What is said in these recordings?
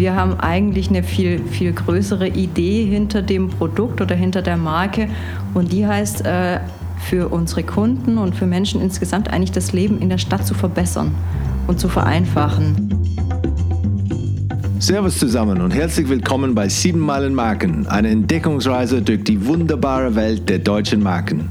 Wir haben eigentlich eine viel, viel größere Idee hinter dem Produkt oder hinter der Marke und die heißt, äh, für unsere Kunden und für Menschen insgesamt eigentlich das Leben in der Stadt zu verbessern und zu vereinfachen. Servus zusammen und herzlich willkommen bei 7 Meilen Marken, eine Entdeckungsreise durch die wunderbare Welt der deutschen Marken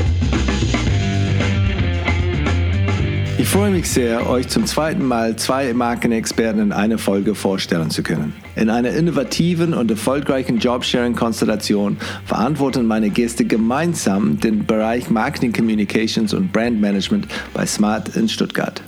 Ich freue mich sehr, euch zum zweiten Mal zwei Markenexperten in einer Folge vorstellen zu können. In einer innovativen und erfolgreichen Jobsharing-Konstellation verantworten meine Gäste gemeinsam den Bereich Marketing Communications und Brand Management bei Smart in Stuttgart.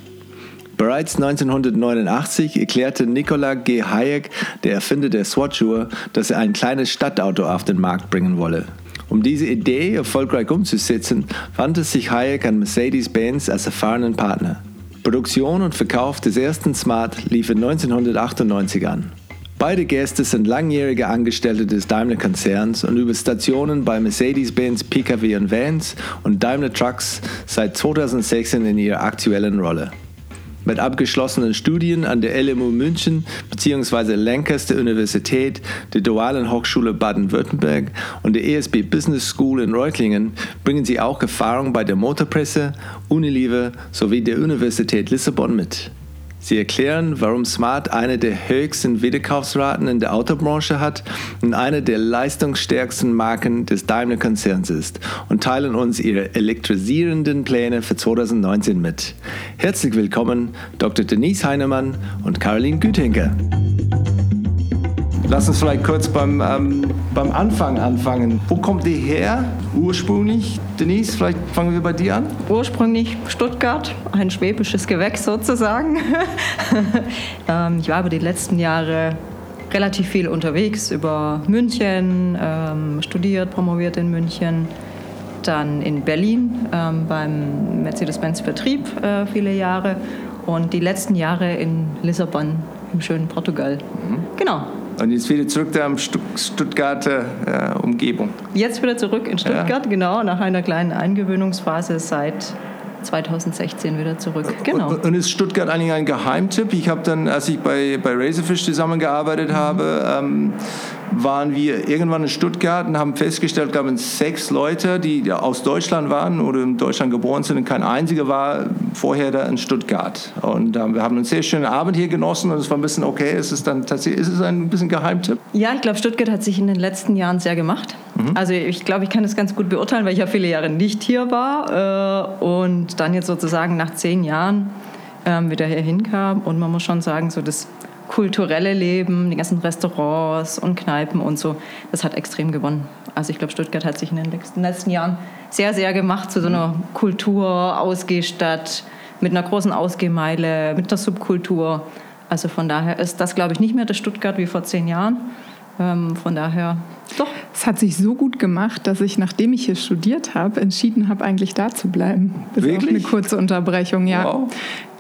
Bereits 1989 erklärte Nikola G. Hayek, der Erfinder der SWAT-Schuhe, dass er ein kleines Stadtauto auf den Markt bringen wolle. Um diese Idee erfolgreich umzusetzen, wandte sich Hayek an Mercedes-Benz als erfahrenen Partner. Produktion und Verkauf des ersten Smart liefen 1998 an. Beide Gäste sind langjährige Angestellte des Daimler-Konzerns und über Stationen bei Mercedes-Benz, Pkw und Vans und Daimler Trucks seit 2016 in ihrer aktuellen Rolle. Mit abgeschlossenen Studien an der LMU München bzw. Lancaster Universität, der Dualen Hochschule Baden-Württemberg und der ESB Business School in Reutlingen bringen sie auch Erfahrung bei der Motorpresse, Unilever sowie der Universität Lissabon mit. Sie erklären, warum Smart eine der höchsten Wiederkaufsraten in der Autobranche hat und eine der leistungsstärksten Marken des Daimler-Konzerns ist und teilen uns ihre elektrisierenden Pläne für 2019 mit. Herzlich willkommen, Dr. Denise Heinemann und Caroline Güthenker. Lass uns vielleicht kurz beim, ähm, beim Anfang anfangen. Wo kommt ihr her ursprünglich? Denise, vielleicht fangen wir bei dir an. Ursprünglich Stuttgart, ein schwäbisches Gewächs sozusagen. ähm, ich war aber die letzten Jahre relativ viel unterwegs über München, ähm, studiert, promoviert in München, dann in Berlin ähm, beim Mercedes-Benz Vertrieb äh, viele Jahre und die letzten Jahre in Lissabon im schönen Portugal. Mhm. Genau. Und jetzt wieder zurück da am Stuttgarter äh, Umgebung. Jetzt wieder zurück in Stuttgart, ja. genau, nach einer kleinen Eingewöhnungsphase seit 2016 wieder zurück. Genau. Und, und ist Stuttgart eigentlich ein Geheimtipp? Ich habe dann, als ich bei, bei Razorfish zusammengearbeitet mhm. habe, ähm, waren wir irgendwann in Stuttgart und haben festgestellt, glaube ich, sechs Leute, die aus Deutschland waren oder in Deutschland geboren sind und kein einziger war vorher da in Stuttgart. Und äh, wir haben einen sehr schönen Abend hier genossen und es war ein bisschen okay. Ist es dann tatsächlich, ist es ein bisschen Geheimtipp? Ja, ich glaube, Stuttgart hat sich in den letzten Jahren sehr gemacht. Mhm. Also ich glaube, ich kann das ganz gut beurteilen, weil ich ja viele Jahre nicht hier war äh, und dann jetzt sozusagen nach zehn Jahren ähm, wieder hier hinkam. Und man muss schon sagen, so das kulturelle Leben, die ganzen Restaurants und Kneipen und so, das hat extrem gewonnen. Also ich glaube, Stuttgart hat sich in den letzten Jahren sehr, sehr gemacht zu so einer Kultur, Ausgehstadt mit einer großen Ausgehmeile, mit der Subkultur. Also von daher ist das, glaube ich, nicht mehr das Stuttgart wie vor zehn Jahren. Ähm, von daher, doch. Es hat sich so gut gemacht, dass ich, nachdem ich hier studiert habe, entschieden habe, eigentlich da zu bleiben. Das Wirklich? ist auch eine kurze Unterbrechung, ja. Wow.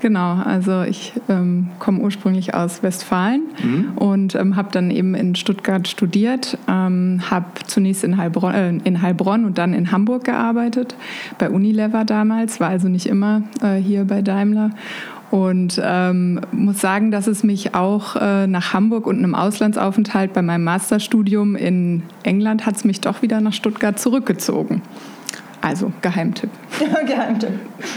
Genau, also ich ähm, komme ursprünglich aus Westfalen mhm. und ähm, habe dann eben in Stuttgart studiert, ähm, habe zunächst in Heilbronn, äh, in Heilbronn und dann in Hamburg gearbeitet, bei Unilever damals, war also nicht immer äh, hier bei Daimler und ähm, muss sagen, dass es mich auch äh, nach Hamburg und einem Auslandsaufenthalt bei meinem Masterstudium in England hat es mich doch wieder nach Stuttgart zurückgezogen. Also Geheimtipp. Geheimtipp.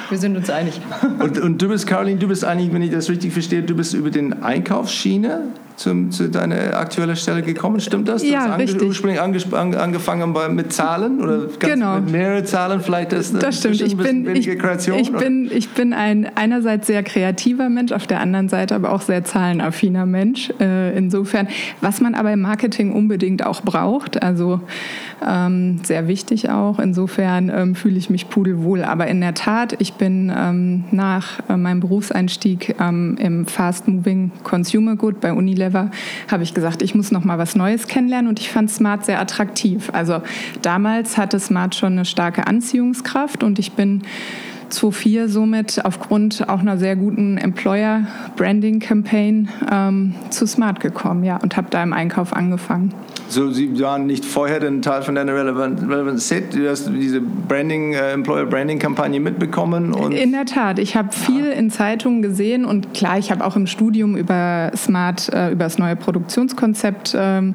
Wir sind uns einig. Und, und du bist, Caroline, du bist eigentlich, wenn ich das richtig verstehe, du bist über den Einkaufsschiene zum, zu deiner aktuellen Stelle gekommen. Stimmt das? Du ja, hast richtig. ursprünglich angefangen bei, mit Zahlen oder genau. mit mehreren Zahlen vielleicht ist das stimmt. Ich bin, ich, ich, bin, ich bin ein einerseits sehr kreativer Mensch, auf der anderen Seite aber auch sehr zahlenaffiner Mensch. Äh, insofern, was man aber im Marketing unbedingt auch braucht, also ähm, sehr wichtig auch. Insofern ähm, fühle ich mich pudelwohl. Aber in der Tat, ich bin ähm, nach äh, meinem Berufseinstieg ähm, im Fast Moving Consumer Good bei Unilever habe ich gesagt, ich muss noch mal was Neues kennenlernen und ich fand Smart sehr attraktiv. Also damals hatte Smart schon eine starke Anziehungskraft und ich bin 2004 somit aufgrund auch einer sehr guten Employer-Branding-Campaign ähm, zu Smart gekommen ja, und habe da im Einkauf angefangen. So, Sie waren nicht vorher ein Teil von deiner Relevant, Relevant Set, du hast diese Branding, äh, Employer-Branding-Kampagne mitbekommen? Und in der Tat, ich habe viel in Zeitungen gesehen und klar, ich habe auch im Studium über Smart, äh, über das neue Produktionskonzept ähm,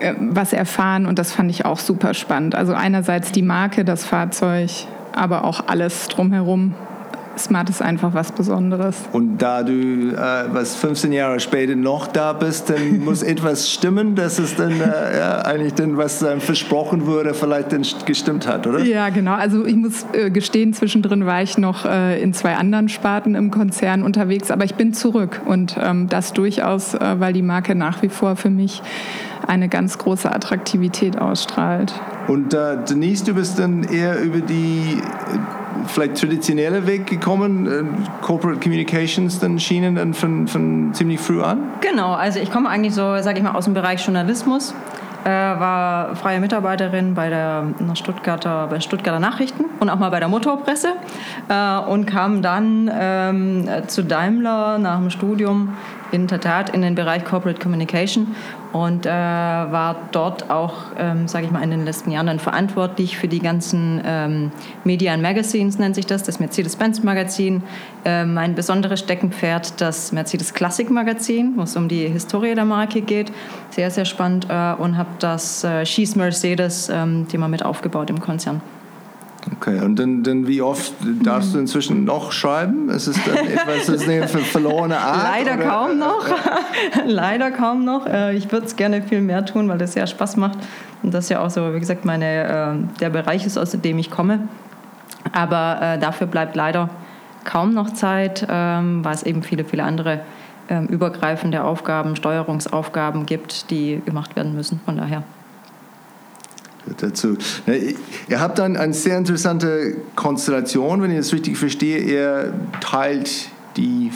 äh, was erfahren und das fand ich auch super spannend. Also einerseits die Marke, das Fahrzeug, aber auch alles drumherum. Smart ist einfach was Besonderes. Und da du äh, was 15 Jahre später noch da bist, dann muss etwas stimmen, dass es dann äh, ja, eigentlich dann, was dann versprochen wurde, vielleicht dann gestimmt hat, oder? Ja, genau. Also ich muss äh, gestehen, zwischendrin war ich noch äh, in zwei anderen Sparten im Konzern unterwegs, aber ich bin zurück und ähm, das durchaus, äh, weil die Marke nach wie vor für mich eine ganz große Attraktivität ausstrahlt. Und äh, Denise, du bist dann eher über die äh, vielleicht traditionelle Weg gekommen, äh, Corporate Communications, dann Schienen dann von, von ziemlich früh an? Genau, also ich komme eigentlich so, sage ich mal, aus dem Bereich Journalismus. Äh, war freie Mitarbeiterin bei der Stuttgarter, bei Stuttgarter Nachrichten und auch mal bei der Motorpresse äh, und kam dann ähm, zu Daimler nach dem Studium in der Tat in den Bereich Corporate Communication und äh, war dort auch, ähm, sage ich mal, in den letzten Jahren dann verantwortlich für die ganzen ähm, Media and Magazines, nennt sich das, das Mercedes-Benz-Magazin. Äh, mein besonderes Steckenpferd, das Mercedes Classic Magazin, wo es um die Historie der Marke geht. Sehr, sehr spannend äh, und habe das äh, Schieß Mercedes ähm, mit aufgebaut im Konzern. Okay, und dann, dann wie oft darfst du inzwischen noch schreiben? Ist es dann etwas, ist eine verlorene Art? Leider oder? kaum noch. Leider kaum noch. Äh, ich würde es gerne viel mehr tun, weil das sehr Spaß macht. Und das ja auch so, wie gesagt, meine, äh, der Bereich ist, aus dem ich komme. Aber äh, dafür bleibt leider kaum noch Zeit, ähm, weil es eben viele, viele andere ähm, übergreifende Aufgaben, Steuerungsaufgaben gibt, die gemacht werden müssen. Von daher dazu. Ihr habt dann eine sehr interessante Konstellation, wenn ich das richtig verstehe. Ihr teilt die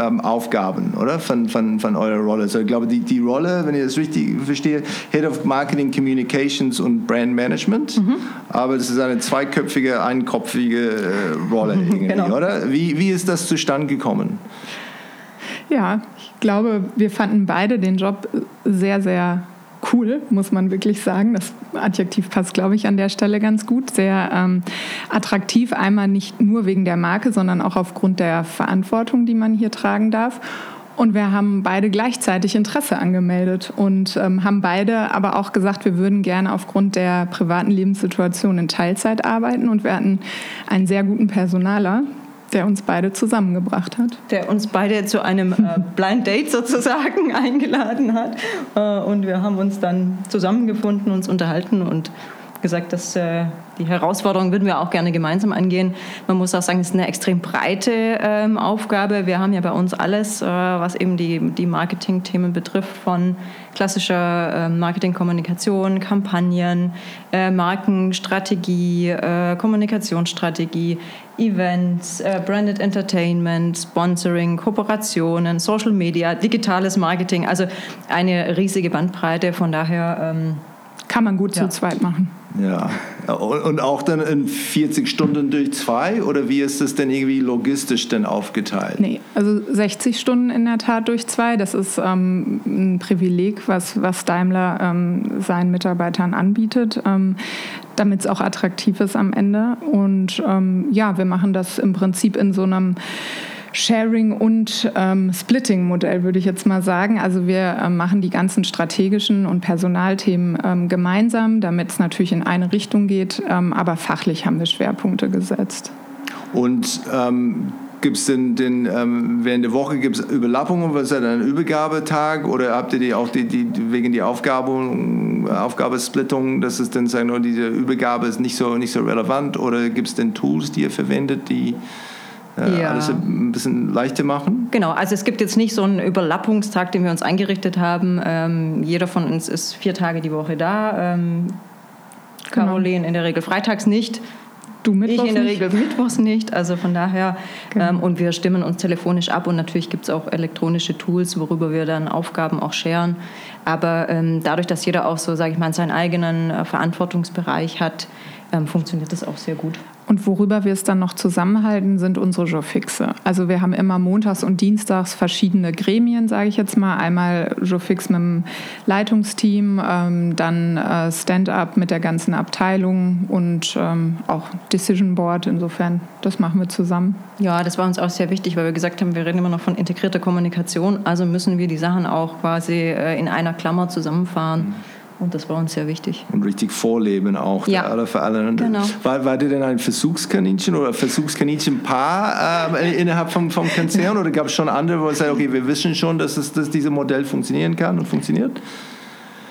ähm, Aufgaben, oder? Von, von, von eurer Rolle. Also ich glaube, die, die Rolle, wenn ich das richtig verstehe, Head of Marketing, Communications und Brand Management. Mhm. Aber das ist eine zweiköpfige, einkopfige äh, Rolle irgendwie, genau. oder? Wie, wie ist das zustande gekommen? Ja, ich glaube, wir fanden beide den Job sehr, sehr cool, muss man wirklich sagen. Das Adjektiv passt, glaube ich, an der Stelle ganz gut. Sehr ähm, attraktiv, einmal nicht nur wegen der Marke, sondern auch aufgrund der Verantwortung, die man hier tragen darf. Und wir haben beide gleichzeitig Interesse angemeldet und ähm, haben beide aber auch gesagt, wir würden gerne aufgrund der privaten Lebenssituation in Teilzeit arbeiten. Und wir hatten einen sehr guten Personaler, der uns beide zusammengebracht hat. Der uns beide zu einem äh, Blind Date sozusagen eingeladen hat. Äh, und wir haben uns dann zusammengefunden, uns unterhalten und gesagt, dass äh, die Herausforderung würden wir auch gerne gemeinsam angehen. Man muss auch sagen, es ist eine extrem breite ähm, Aufgabe. Wir haben ja bei uns alles, äh, was eben die, die Marketing-Themen betrifft, von klassischer äh, Marketing-Kommunikation, Kampagnen, äh, Markenstrategie, äh, Kommunikationsstrategie, Events, äh, Branded Entertainment, Sponsoring, Kooperationen, Social Media, digitales Marketing. Also eine riesige Bandbreite. Von daher ähm, kann man gut ja. zu zweit machen. Ja, und auch dann in 40 Stunden durch zwei oder wie ist das denn irgendwie logistisch denn aufgeteilt? Nee, also 60 Stunden in der Tat durch zwei. Das ist ähm, ein Privileg, was, was Daimler ähm, seinen Mitarbeitern anbietet, ähm, damit es auch attraktiv ist am Ende. Und ähm, ja, wir machen das im Prinzip in so einem Sharing- und ähm, Splitting-Modell, würde ich jetzt mal sagen. Also wir ähm, machen die ganzen strategischen und Personalthemen ähm, gemeinsam, damit es natürlich in eine Richtung geht, ähm, aber fachlich haben wir Schwerpunkte gesetzt. Und ähm, gibt es denn, denn ähm, während der Woche gibt's Überlappungen, was ist das ein Übergabetag oder habt ihr die auch die, die wegen der Aufgabe, Aufgabesplittung, dass es dann sagen, diese Übergabe ist nicht so, nicht so relevant oder gibt es denn Tools, die ihr verwendet, die äh, ja. alles ein bisschen leichter machen? Genau, also es gibt jetzt nicht so einen Überlappungstag, den wir uns eingerichtet haben. Ähm, jeder von uns ist vier Tage die Woche da. Ähm, Caroline genau. in der Regel freitags nicht. Du Mittwoch Ich in der Regel Mittwochs nicht. Also von daher, genau. ähm, und wir stimmen uns telefonisch ab und natürlich gibt es auch elektronische Tools, worüber wir dann Aufgaben auch scheren. Aber ähm, dadurch, dass jeder auch so, sage ich mal, seinen eigenen äh, Verantwortungsbereich hat, ähm, funktioniert das auch sehr gut. Und worüber wir es dann noch zusammenhalten, sind unsere Jobfixe. Also wir haben immer montags und dienstags verschiedene Gremien, sage ich jetzt mal. Einmal Jobfix mit dem Leitungsteam, ähm, dann äh, Stand-up mit der ganzen Abteilung und ähm, auch Decision Board. Insofern, das machen wir zusammen. Ja, das war uns auch sehr wichtig, weil wir gesagt haben, wir reden immer noch von integrierter Kommunikation. Also müssen wir die Sachen auch quasi äh, in einer Klammer zusammenfahren. Mhm und das war uns sehr wichtig. Und richtig vorleben auch ja. alle für alle. Genau. War, war dir denn ein Versuchskaninchen oder Versuchskaninchen-Paar äh, innerhalb vom, vom Konzern oder gab es schon andere, wo ihr sagt, okay, wir wissen schon, dass, es, dass dieses Modell funktionieren kann und funktioniert?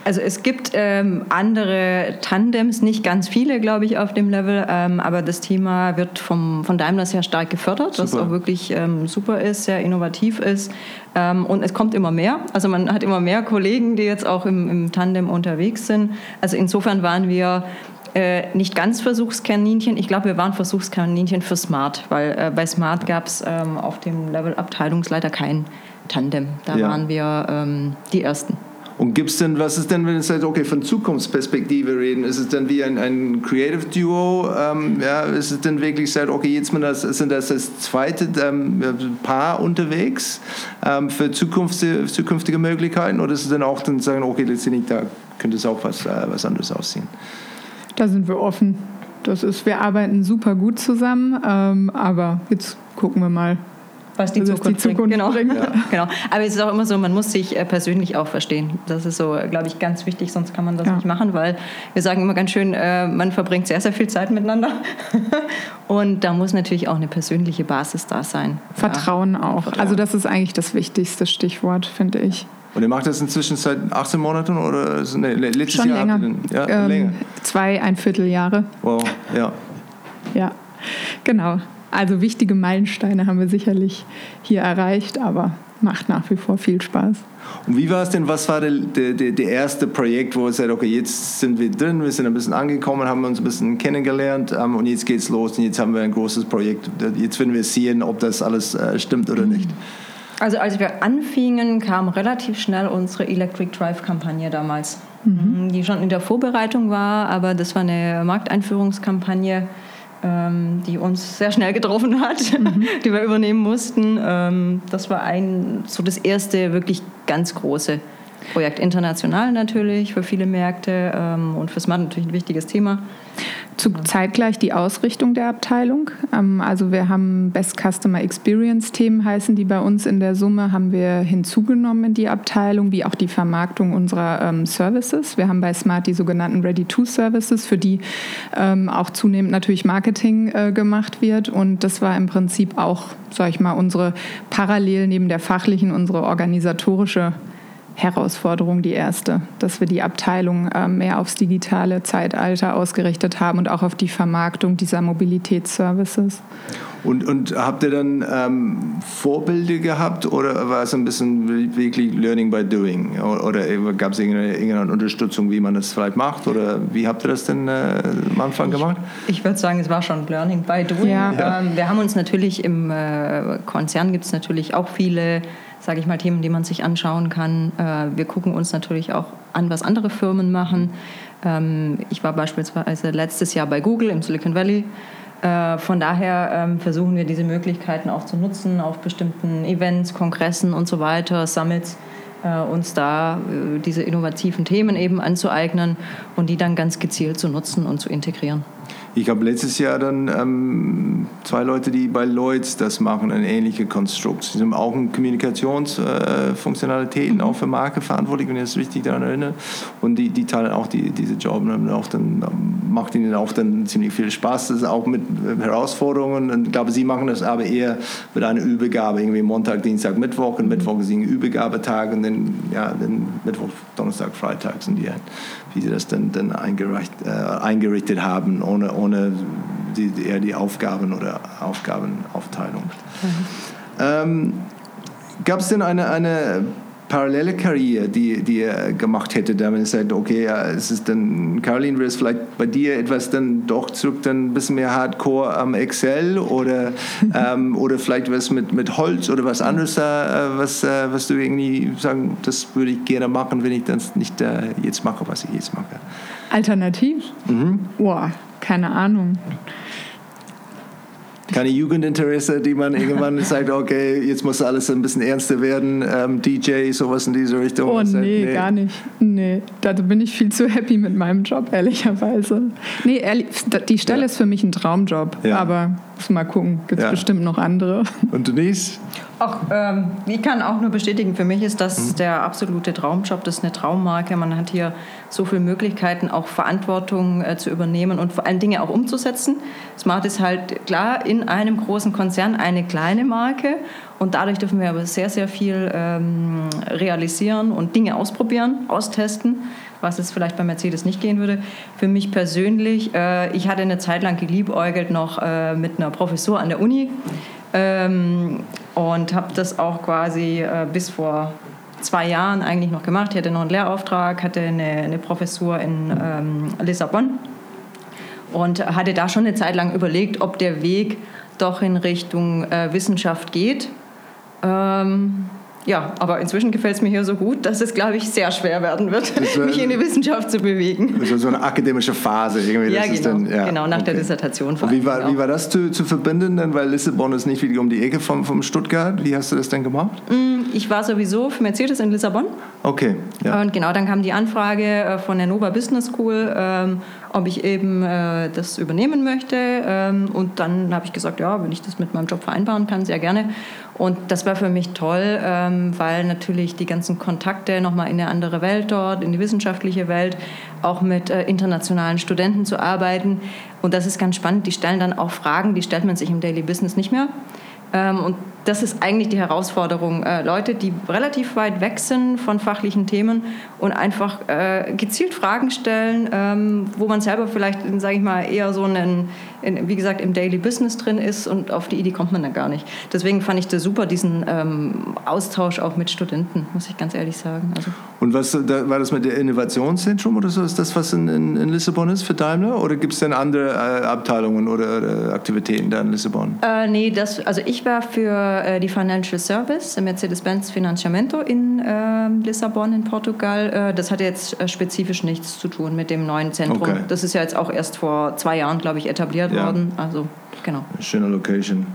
Also es gibt ähm, andere Tandems, nicht ganz viele, glaube ich, auf dem Level, ähm, aber das Thema wird vom, von Daimler sehr stark gefördert, super. was auch wirklich ähm, super ist, sehr innovativ ist. Ähm, und es kommt immer mehr. Also man hat immer mehr Kollegen, die jetzt auch im, im Tandem unterwegs sind. Also insofern waren wir äh, nicht ganz Versuchskaninchen. Ich glaube, wir waren Versuchskaninchen für Smart, weil äh, bei Smart gab es ähm, auf dem Level Abteilungsleiter kein Tandem. Da ja. waren wir ähm, die Ersten. Und gibt es denn, was ist denn, wenn es halt, okay, von Zukunftsperspektive reden, ist es dann wie ein, ein Creative Duo? Ähm, ja, ist es denn wirklich sagt, okay, jetzt das, sind das das zweite ähm, Paar unterwegs ähm, für zukünftige, zukünftige Möglichkeiten? Oder ist es dann auch dann sagen, okay, letztendlich da könnte es auch was, äh, was anderes aussehen? Da sind wir offen. Das ist, wir arbeiten super gut zusammen, ähm, aber jetzt gucken wir mal, was die, Zukunft, die Zukunft, bringt. Genau. bringt. Ja. genau. Aber es ist auch immer so, man muss sich äh, persönlich auch verstehen. Das ist so, glaube ich, ganz wichtig, sonst kann man das ja. nicht machen, weil wir sagen immer ganz schön, äh, man verbringt sehr, sehr viel Zeit miteinander. Und da muss natürlich auch eine persönliche Basis da sein. Vertrauen ja. auch. Vertrauen. Also das ist eigentlich das wichtigste Stichwort, finde ich. Und ihr macht das inzwischen seit 18 Monaten oder nee, letztes Schon Jahr? Länger. Ja, ähm, länger. Zwei, ein Vierteljahre. Wow, ja. Ja, genau. Also wichtige Meilensteine haben wir sicherlich hier erreicht, aber macht nach wie vor viel Spaß. Und wie war es denn, was war der, der, der erste Projekt, wo ihr sagt, okay, jetzt sind wir drin, wir sind ein bisschen angekommen, haben uns ein bisschen kennengelernt ähm, und jetzt geht's los und jetzt haben wir ein großes Projekt. Jetzt werden wir sehen, ob das alles äh, stimmt oder nicht. Also als wir anfingen, kam relativ schnell unsere Electric Drive-Kampagne damals, mhm. die schon in der Vorbereitung war, aber das war eine Markteinführungskampagne die uns sehr schnell getroffen hat, mhm. die wir übernehmen mussten. Ähm, das war ein, so das erste wirklich ganz große Projekt. International natürlich, für viele Märkte ähm, und für Smart natürlich ein wichtiges Thema. Zu zeitgleich die Ausrichtung der Abteilung. Ähm, also wir haben Best Customer Experience Themen heißen die bei uns in der Summe, haben wir hinzugenommen in die Abteilung, wie auch die Vermarktung unserer ähm, Services. Wir haben bei Smart die sogenannten Ready-to-Services, für die ähm, auch zunehmend natürlich Marketing äh, gemacht wird. Und das war im Prinzip auch, sage ich mal, unsere parallel neben der fachlichen, unsere organisatorische Herausforderung die erste, dass wir die Abteilung äh, mehr aufs digitale Zeitalter ausgerichtet haben und auch auf die Vermarktung dieser Mobilitätsservices. Und, und habt ihr dann ähm, Vorbilder gehabt oder war es ein bisschen wirklich Learning by Doing? Oder, gab es irgendeine, irgendeine, Unterstützung, wie man das vielleicht macht? Oder wie habt ihr das denn äh, am Anfang gemacht? Ich, ich würde sagen, es war schon Learning by Doing. Ja. Ähm, wir haben uns natürlich im äh, Konzern gibt es natürlich auch viele sage ich mal, Themen, die man sich anschauen kann. Äh, wir gucken uns natürlich auch an, was andere Firmen machen. Ähm, ich war beispielsweise letztes Jahr bei Google im Silicon Valley. Äh, von daher ähm, versuchen wir diese Möglichkeiten auch zu nutzen auf bestimmten Events, Kongressen und so weiter, Summits, äh, uns da diese innovativen Themen eben anzueignen und die dann ganz gezielt zu nutzen und zu integrieren. Ich habe letztes Jahr dann ähm, zwei Leute, die bei Lloyds das machen, ein ähnliches Konstrukt. Sie sind auch in Kommunikationsfunktionalitäten, äh, auch für Marke verantwortlich, wenn ich das richtig daran erinnere. Und die, die teilen auch die, diese Job und auch dann, macht ihnen auch dann ziemlich viel Spaß. Das ist auch mit Herausforderungen. Und ich glaube, sie machen das aber eher mit einer Übergabe, irgendwie Montag, Dienstag, Mittwoch. Und Mittwoch ein Übergabetag und dann, ja, dann Mittwoch, Donnerstag, Freitag sind die, wie sie das dann, dann äh, eingerichtet haben, ohne, ohne ohne die, eher die Aufgaben oder Aufgabenaufteilung. Mhm. Ähm, Gab es denn eine, eine parallele Karriere, die, die er gemacht hätte, da wenn er sagt, okay, ja, es ist dann, Caroline, wäre es vielleicht bei dir etwas dann doch zurück, dann ein bisschen mehr Hardcore am Excel oder, ähm, oder vielleicht was mit, mit Holz oder was anderes, äh, was, äh, was du irgendwie sagen, das würde ich gerne machen, wenn ich das nicht äh, jetzt mache, was ich jetzt mache. Alternativ? Mhm. Boah, keine Ahnung keine Jugendinteresse, die man irgendwann sagt, okay, jetzt muss alles ein bisschen ernster werden, ähm, DJ, sowas in diese Richtung. Oh nee, nee, gar nicht. Nee, da bin ich viel zu happy mit meinem Job, ehrlicherweise. Nee, ehrlich, die Stelle ja. ist für mich ein Traumjob, ja. aber muss mal gucken, gibt es ja. bestimmt noch andere. Und Denise? Auch, ähm, ich kann auch nur bestätigen, für mich ist das mhm. der absolute Traumjob, das ist eine Traummarke. Man hat hier so viele Möglichkeiten, auch Verantwortung äh, zu übernehmen und vor allem Dinge auch umzusetzen. Smart ist halt klar in einem großen Konzern eine kleine Marke und dadurch dürfen wir aber sehr, sehr viel ähm, realisieren und Dinge ausprobieren, austesten, was es vielleicht bei Mercedes nicht gehen würde. Für mich persönlich, äh, ich hatte eine Zeit lang geliebäugelt noch äh, mit einer Professur an der Uni ähm, und habe das auch quasi äh, bis vor zwei Jahren eigentlich noch gemacht. Ich hatte noch einen Lehrauftrag, hatte eine, eine Professur in ähm, Lissabon und hatte da schon eine Zeit lang überlegt, ob der Weg doch in Richtung äh, Wissenschaft geht. Ähm, ja, aber inzwischen gefällt es mir hier so gut, dass es, glaube ich, sehr schwer werden wird, mich in die Wissenschaft zu bewegen. Also so eine akademische Phase irgendwie. Ja, genau, dann, ja, genau, nach okay. der Dissertation. Und wie war, wie war das zu, zu verbinden, denn, weil Lissabon ist nicht wirklich um die Ecke vom, vom Stuttgart. Wie hast du das denn gemacht? Mm, ich war sowieso für Mercedes in Lissabon. Okay, ja. Und genau, dann kam die Anfrage äh, von der Nova Business School, ähm, ob ich eben äh, das übernehmen möchte. Ähm, und dann habe ich gesagt, ja, wenn ich das mit meinem Job vereinbaren kann, sehr gerne. Und das war für mich toll, ähm, weil natürlich die ganzen Kontakte nochmal in eine andere Welt dort, in die wissenschaftliche Welt, auch mit äh, internationalen Studenten zu arbeiten. Und das ist ganz spannend. Die stellen dann auch Fragen, die stellt man sich im Daily Business nicht mehr. Ähm, und das ist eigentlich die Herausforderung. Äh, Leute, die relativ weit weg sind von fachlichen Themen und einfach äh, gezielt Fragen stellen, ähm, wo man selber vielleicht, sage ich mal, eher so einen, in, wie gesagt, im Daily Business drin ist und auf die Idee kommt man dann gar nicht. Deswegen fand ich das super, diesen ähm, Austausch auch mit Studenten, muss ich ganz ehrlich sagen. Also und was da, war das mit der Innovationszentrum oder so? Ist das, was in, in, in Lissabon ist für Daimler? Oder gibt es denn andere äh, Abteilungen oder, oder, Aktivitäten da in Lissabon? Äh, nee, das, also ich war für äh, die Financial Service, Mercedes-Benz Financiamento in äh, Lissabon in Portugal. Äh, das hat jetzt äh, spezifisch nichts zu tun mit dem neuen Zentrum. Okay. Das ist ja jetzt auch erst vor zwei Jahren, glaube ich, etabliert ja. worden. Also, genau. Schöne Location.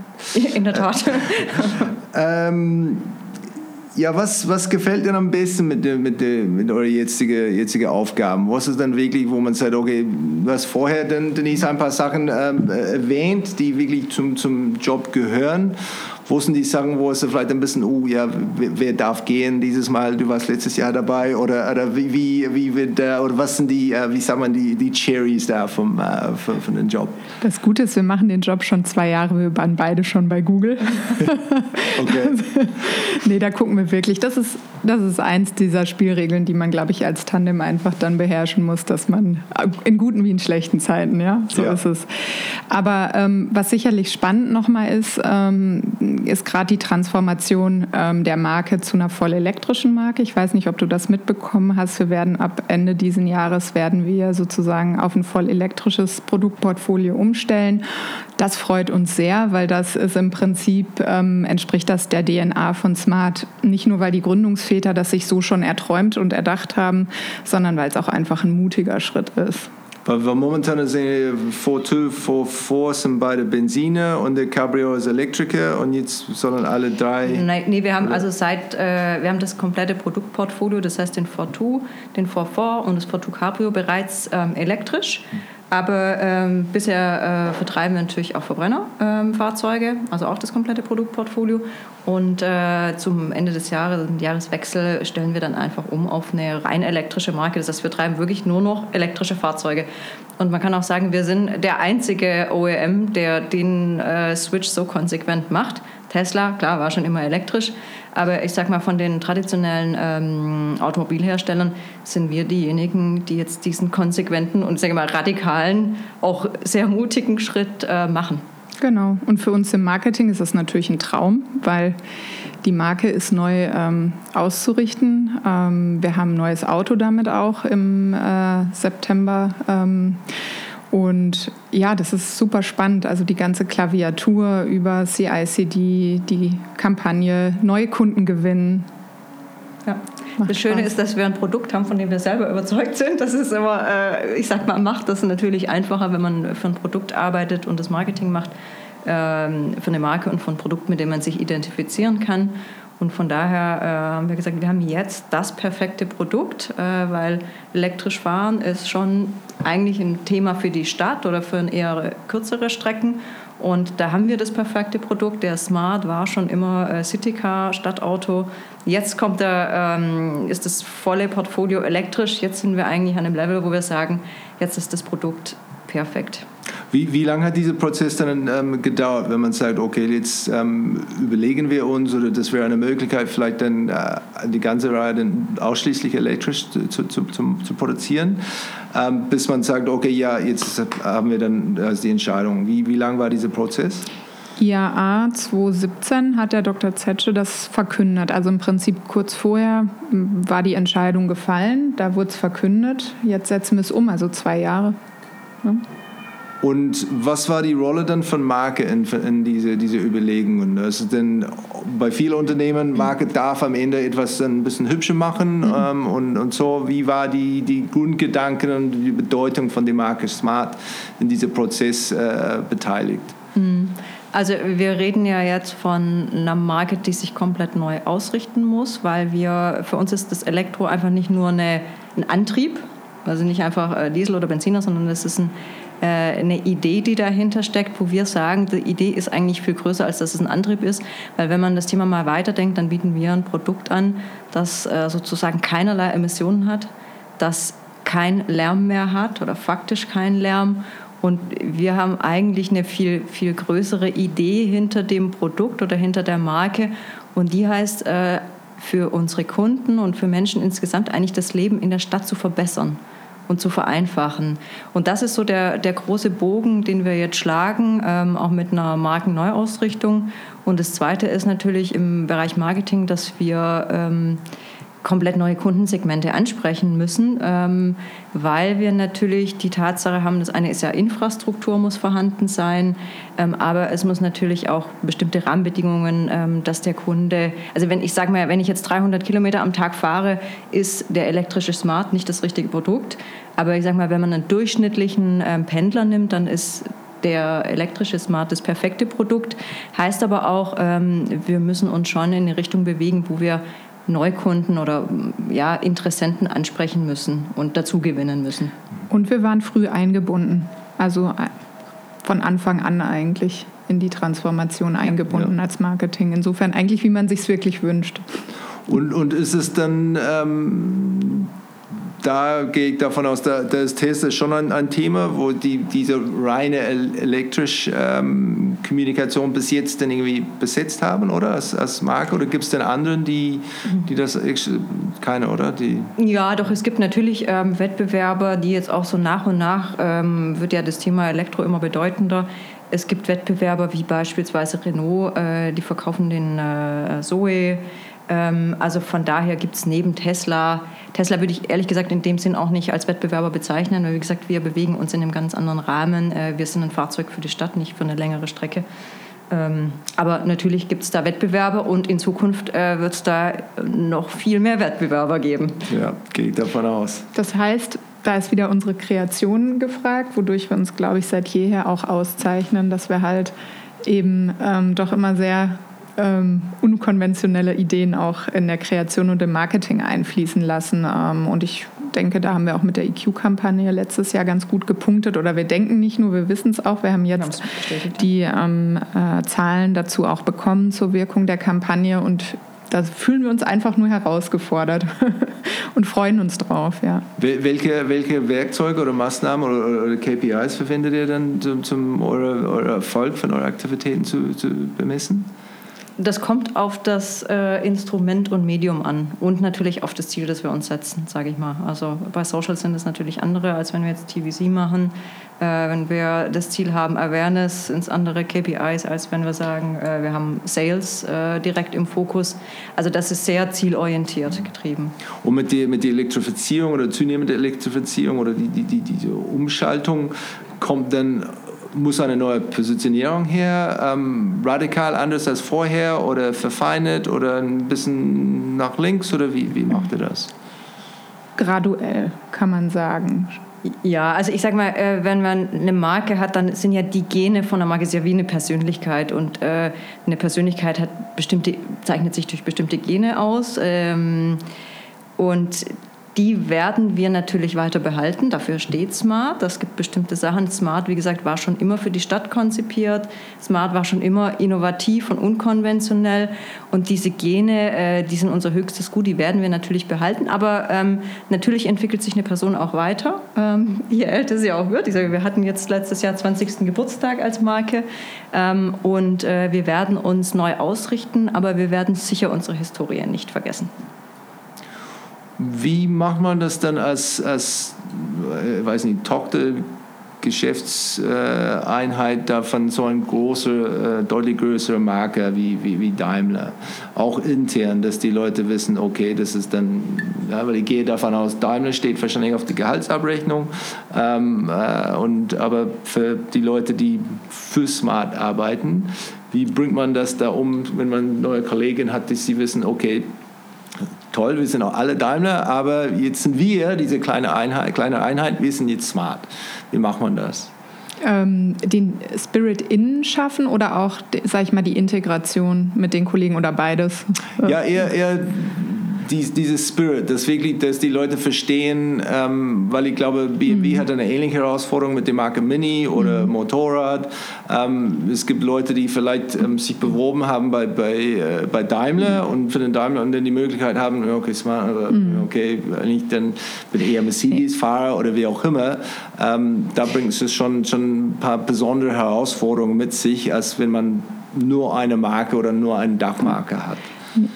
In der Tat. ähm, ja, was, was gefällt dir am besten mit, mit, mit euren jetzigen jetzige Aufgaben? Was ist dann wirklich, wo man sagt, okay, du hast vorher, Denise, ein paar Sachen ähm, erwähnt, die wirklich zum, zum Job gehören. Wo sind die Sachen, wo es vielleicht ein bisschen, uh, ja, wer darf gehen dieses Mal? Du warst letztes Jahr dabei oder, oder wie, wie, wie wird da, oder was sind die, äh, wie sagt man, die, die Cherries da vom, äh, von, von dem Job? Das Gute ist, wir machen den Job schon zwei Jahre, wir waren beide schon bei Google. okay. nee, da gucken wir wirklich. Das ist, das ist eins dieser Spielregeln, die man, glaube ich, als Tandem einfach dann beherrschen muss, dass man in guten wie in schlechten Zeiten, ja, so ja. ist es. Aber ähm, was sicherlich spannend nochmal ist, ähm, ist gerade die Transformation ähm, der Marke zu einer voll elektrischen Marke. Ich weiß nicht, ob du das mitbekommen hast. Wir werden ab Ende dieses Jahres werden wir sozusagen auf ein voll elektrisches Produktportfolio umstellen. Das freut uns sehr, weil das ist im Prinzip ähm, entspricht das der DNA von Smart. Nicht nur, weil die Gründungsväter das sich so schon erträumt und erdacht haben, sondern weil es auch einfach ein mutiger Schritt ist. Weil wir momentan sehen, V2, V4 sind beide Benziner und der Cabrio ist Elektriker und jetzt sollen alle drei. Nein, nee, wir haben also seit, äh, wir haben das komplette Produktportfolio, das heißt den V2, den V4 und das V2 Cabrio bereits ähm, elektrisch. Hm. Aber ähm, bisher äh, vertreiben wir natürlich auch Verbrennerfahrzeuge, ähm, also auch das komplette Produktportfolio. Und äh, zum Ende des Jahres, im Jahreswechsel, stellen wir dann einfach um auf eine rein elektrische Marke. Das heißt, wir treiben wirklich nur noch elektrische Fahrzeuge. Und man kann auch sagen, wir sind der einzige OEM, der den äh, Switch so konsequent macht. Tesla, klar, war schon immer elektrisch. Aber ich sag mal, von den traditionellen ähm, Automobilherstellern sind wir diejenigen, die jetzt diesen konsequenten und sage mal radikalen, auch sehr mutigen Schritt äh, machen. Genau. Und für uns im Marketing ist das natürlich ein Traum, weil die Marke ist neu ähm, auszurichten. Ähm, wir haben ein neues Auto damit auch im äh, September. Ähm, und ja, das ist super spannend. Also die ganze Klaviatur über CICD, die Kampagne, neue Kunden gewinnen. Ja. das Schöne ist, dass wir ein Produkt haben, von dem wir selber überzeugt sind. Das ist immer, äh, ich sag mal, macht das natürlich einfacher, wenn man für ein Produkt arbeitet und das Marketing macht, äh, für eine Marke und für ein Produkt, mit dem man sich identifizieren kann. Und von daher äh, haben wir gesagt, wir haben jetzt das perfekte Produkt, äh, weil elektrisch fahren ist schon eigentlich ein Thema für die Stadt oder für eher kürzere Strecken. Und da haben wir das perfekte Produkt. Der Smart war schon immer äh, Citycar, Stadtauto. Jetzt kommt der, ähm, ist das volle Portfolio elektrisch. Jetzt sind wir eigentlich an einem Level, wo wir sagen, jetzt ist das Produkt perfekt. Wie, wie lange hat dieser Prozess dann ähm, gedauert, wenn man sagt, okay, jetzt ähm, überlegen wir uns oder das wäre eine Möglichkeit, vielleicht dann äh, die ganze Reihe dann ausschließlich elektrisch zu, zu, zu, zu produzieren, ähm, bis man sagt, okay, ja, jetzt haben wir dann also die Entscheidung. Wie, wie lang war dieser Prozess? IAA 2017 hat der Dr. Zetsche das verkündet. Also im Prinzip kurz vorher war die Entscheidung gefallen, da wurde es verkündet. Jetzt setzen wir es um, also zwei Jahre. Ja. Und was war die Rolle dann von Marke in, in diese, diese Überlegungen? Also denn bei vielen Unternehmen, Marke darf am Ende etwas ein bisschen hübscher machen mhm. ähm, und, und so. Wie war die, die Grundgedanken und die Bedeutung von der Marke Smart in diesem Prozess äh, beteiligt? Mhm. Also wir reden ja jetzt von einer Marke, die sich komplett neu ausrichten muss, weil wir, für uns ist das Elektro einfach nicht nur eine, ein Antrieb, also nicht einfach äh, Diesel oder Benziner, sondern es ist ein eine Idee, die dahinter steckt, wo wir sagen, die Idee ist eigentlich viel größer, als dass es ein Antrieb ist. Weil wenn man das Thema mal weiterdenkt, dann bieten wir ein Produkt an, das äh, sozusagen keinerlei Emissionen hat, das kein Lärm mehr hat oder faktisch keinen Lärm. Und wir haben eigentlich eine viel, viel größere Idee hinter dem Produkt oder hinter der Marke. Und die heißt, äh, für unsere Kunden und für Menschen insgesamt eigentlich das Leben in der Stadt zu verbessern und zu vereinfachen. Und das ist so der, der große Bogen, den wir jetzt schlagen, ähm, auch mit einer Markenneuausrichtung. Und das Zweite ist natürlich im Bereich Marketing, dass wir ähm, komplett neue Kundensegmente ansprechen müssen, ähm, weil wir natürlich die Tatsache haben, das eine ist ja Infrastruktur muss vorhanden sein, ähm, aber es muss natürlich auch bestimmte Rahmenbedingungen, ähm, dass der Kunde, also wenn ich sage mal, wenn ich jetzt 300 Kilometer am Tag fahre, ist der elektrische Smart nicht das richtige Produkt, aber ich sage mal, wenn man einen durchschnittlichen ähm, Pendler nimmt, dann ist der elektrische Smart das perfekte Produkt. Heißt aber auch, ähm, wir müssen uns schon in eine Richtung bewegen, wo wir Neukunden oder ja, Interessenten ansprechen müssen und dazu gewinnen müssen. Und wir waren früh eingebunden, also äh, von Anfang an eigentlich in die Transformation eingebunden ja. als Marketing. Insofern eigentlich, wie man sich wirklich wünscht. Und, und ist es dann ähm, da gehe ich davon aus, da, das Test ist schon ein, ein, Thema, wo die, diese reine elektrische ähm, Kommunikation bis jetzt dann irgendwie besetzt haben, oder? Als, als Marke? Oder gibt es denn anderen, die, die das, keine, oder? Die ja, doch, es gibt natürlich ähm, Wettbewerber, die jetzt auch so nach und nach, ähm, wird ja das Thema Elektro immer bedeutender. Es gibt Wettbewerber wie beispielsweise Renault, äh, die verkaufen den äh, Zoe. Ähm, also von daher gibt es neben Tesla, Tesla würde ich ehrlich gesagt in dem Sinn auch nicht als Wettbewerber bezeichnen, weil wie gesagt, wir bewegen uns in einem ganz anderen Rahmen. Äh, wir sind ein Fahrzeug für die Stadt, nicht für eine längere Strecke. Ähm, aber natürlich gibt es da Wettbewerber und in Zukunft äh, wird es da noch viel mehr Wettbewerber geben. Ja, gehe ich davon aus. Das heißt, da ist wieder unsere Kreation gefragt, wodurch wir uns, glaube ich, seit jeher auch auszeichnen, dass wir halt eben ähm, doch immer sehr ähm, unkonventionelle Ideen auch in der Kreation und im Marketing einfließen lassen. Ähm, und ich denke, da haben wir auch mit der EQ-Kampagne letztes Jahr ganz gut gepunktet. Oder wir denken nicht nur, wir wissen es auch. Wir haben jetzt die ähm, äh, Zahlen dazu auch bekommen zur Wirkung der Kampagne und da fühlen wir uns einfach nur herausgefordert und freuen uns drauf. Ja. Welche, welche Werkzeuge oder Maßnahmen oder, oder KPIs verwendet ihr dann, um, zum, eure, eure Erfolg von euren Aktivitäten zu, zu bemessen? Das kommt auf das äh, Instrument und Medium an und natürlich auf das Ziel, das wir uns setzen, sage ich mal. Also bei Social sind es natürlich andere, als wenn wir jetzt TVC machen. Äh, wenn wir das Ziel haben, Awareness ins andere KPIs, als wenn wir sagen, äh, wir haben Sales äh, direkt im Fokus. Also das ist sehr zielorientiert getrieben. Und mit der, mit der Elektrifizierung oder zunehmende Elektrifizierung oder die, die, die, diese Umschaltung kommt dann muss eine neue Positionierung her, ähm, radikal anders als vorher oder verfeinert oder ein bisschen nach links oder wie, wie macht ihr das? Graduell, kann man sagen. Ja, also ich sag mal, äh, wenn man eine Marke hat, dann sind ja die Gene von einer Marke sehr wie eine Persönlichkeit und äh, eine Persönlichkeit hat bestimmte, zeichnet sich durch bestimmte Gene aus ähm, und die werden wir natürlich weiter behalten. Dafür steht Smart. Das gibt bestimmte Sachen. Smart, wie gesagt, war schon immer für die Stadt konzipiert. Smart war schon immer innovativ und unkonventionell. Und diese Gene, äh, die sind unser höchstes Gut, die werden wir natürlich behalten. Aber ähm, natürlich entwickelt sich eine Person auch weiter, ähm, je älter sie auch wird. Ich sage, wir hatten jetzt letztes Jahr 20. Geburtstag als Marke. Ähm, und äh, wir werden uns neu ausrichten, aber wir werden sicher unsere Historie nicht vergessen. Wie macht man das dann als, als äh, weiß nicht, Tochter Geschäftseinheit davon so ein großer, äh, deutlich größere Marke wie, wie, wie Daimler. Auch intern, dass die Leute wissen, okay, das ist dann, ja, weil ich gehe davon aus, Daimler steht wahrscheinlich auf die Gehaltsabrechnung. Ähm, äh, und, aber für die Leute, die für Smart arbeiten, wie bringt man das da um, wenn man neue Kollegen hat, die sie wissen, okay, toll, wir sind auch alle Daimler, aber jetzt sind wir, diese kleine Einheit, kleine Einheit, wir sind jetzt smart. Wie macht man das? Ähm, den Spirit innen schaffen oder auch, sag ich mal, die Integration mit den Kollegen oder beides? Ja, eher, eher dies, dieses Spirit, dass wirklich, dass die Leute verstehen, ähm, weil ich glaube, BMW mhm. hat eine ähnliche Herausforderung mit der Marke Mini oder mhm. Motorrad. Ähm, es gibt Leute, die vielleicht ähm, sich beworben haben bei, bei, äh, bei Daimler mhm. und für den Daimler und dann die Möglichkeit haben, okay, smart, mhm. okay, ich dann bin eher Mercedes-Fahrer oder wie auch immer. Ähm, da bringt es schon, schon ein paar besondere Herausforderungen mit sich, als wenn man nur eine Marke oder nur eine Dachmarke hat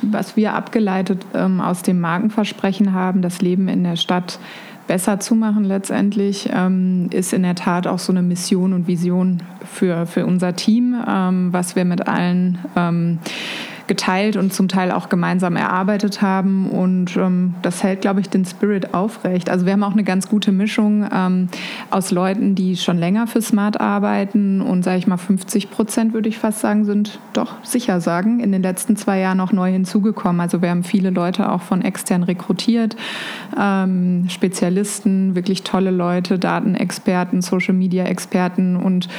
was wir abgeleitet ähm, aus dem Markenversprechen haben, das Leben in der Stadt besser zu machen letztendlich, ähm, ist in der Tat auch so eine Mission und Vision für, für unser Team, ähm, was wir mit allen ähm, geteilt und zum Teil auch gemeinsam erarbeitet haben. Und ähm, das hält, glaube ich, den Spirit aufrecht. Also wir haben auch eine ganz gute Mischung ähm, aus Leuten, die schon länger für Smart arbeiten und, sage ich mal, 50 Prozent, würde ich fast sagen, sind doch sicher sagen, in den letzten zwei Jahren auch neu hinzugekommen. Also wir haben viele Leute auch von extern rekrutiert, ähm, Spezialisten, wirklich tolle Leute, Datenexperten, Social-Media-Experten und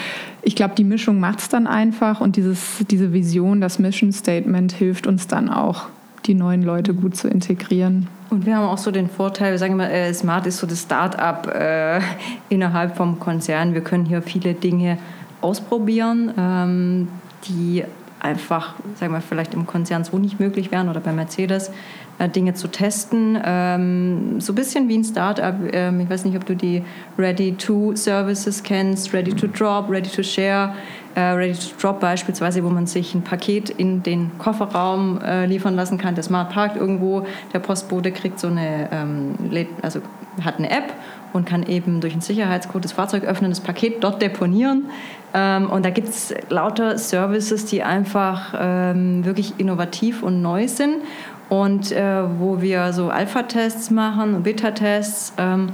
ich glaube, die Mischung macht es dann einfach und dieses, diese Vision, das Mission Statement hilft uns dann auch, die neuen Leute gut zu integrieren. Und wir haben auch so den Vorteil, wir sagen immer, äh, Smart ist so das Start-up äh, innerhalb vom Konzern. Wir können hier viele Dinge ausprobieren, ähm, die einfach, sagen wir, vielleicht im Konzern so nicht möglich wären oder bei Mercedes. Äh, Dinge zu testen. Ähm, so ein bisschen wie ein Startup. Ähm, ich weiß nicht, ob du die Ready-to-Services kennst, Ready-to-Drop, Ready-to-Share. Äh, Ready-to-Drop beispielsweise, wo man sich ein Paket in den Kofferraum äh, liefern lassen kann. Der Smart parkt irgendwo, der Postbote kriegt so eine, ähm, also hat eine App und kann eben durch einen Sicherheitscode das Fahrzeug öffnen, das Paket dort deponieren. Ähm, und da gibt es lauter Services, die einfach ähm, wirklich innovativ und neu sind und äh, wo wir so Alpha-Tests machen und Beta-Tests ähm,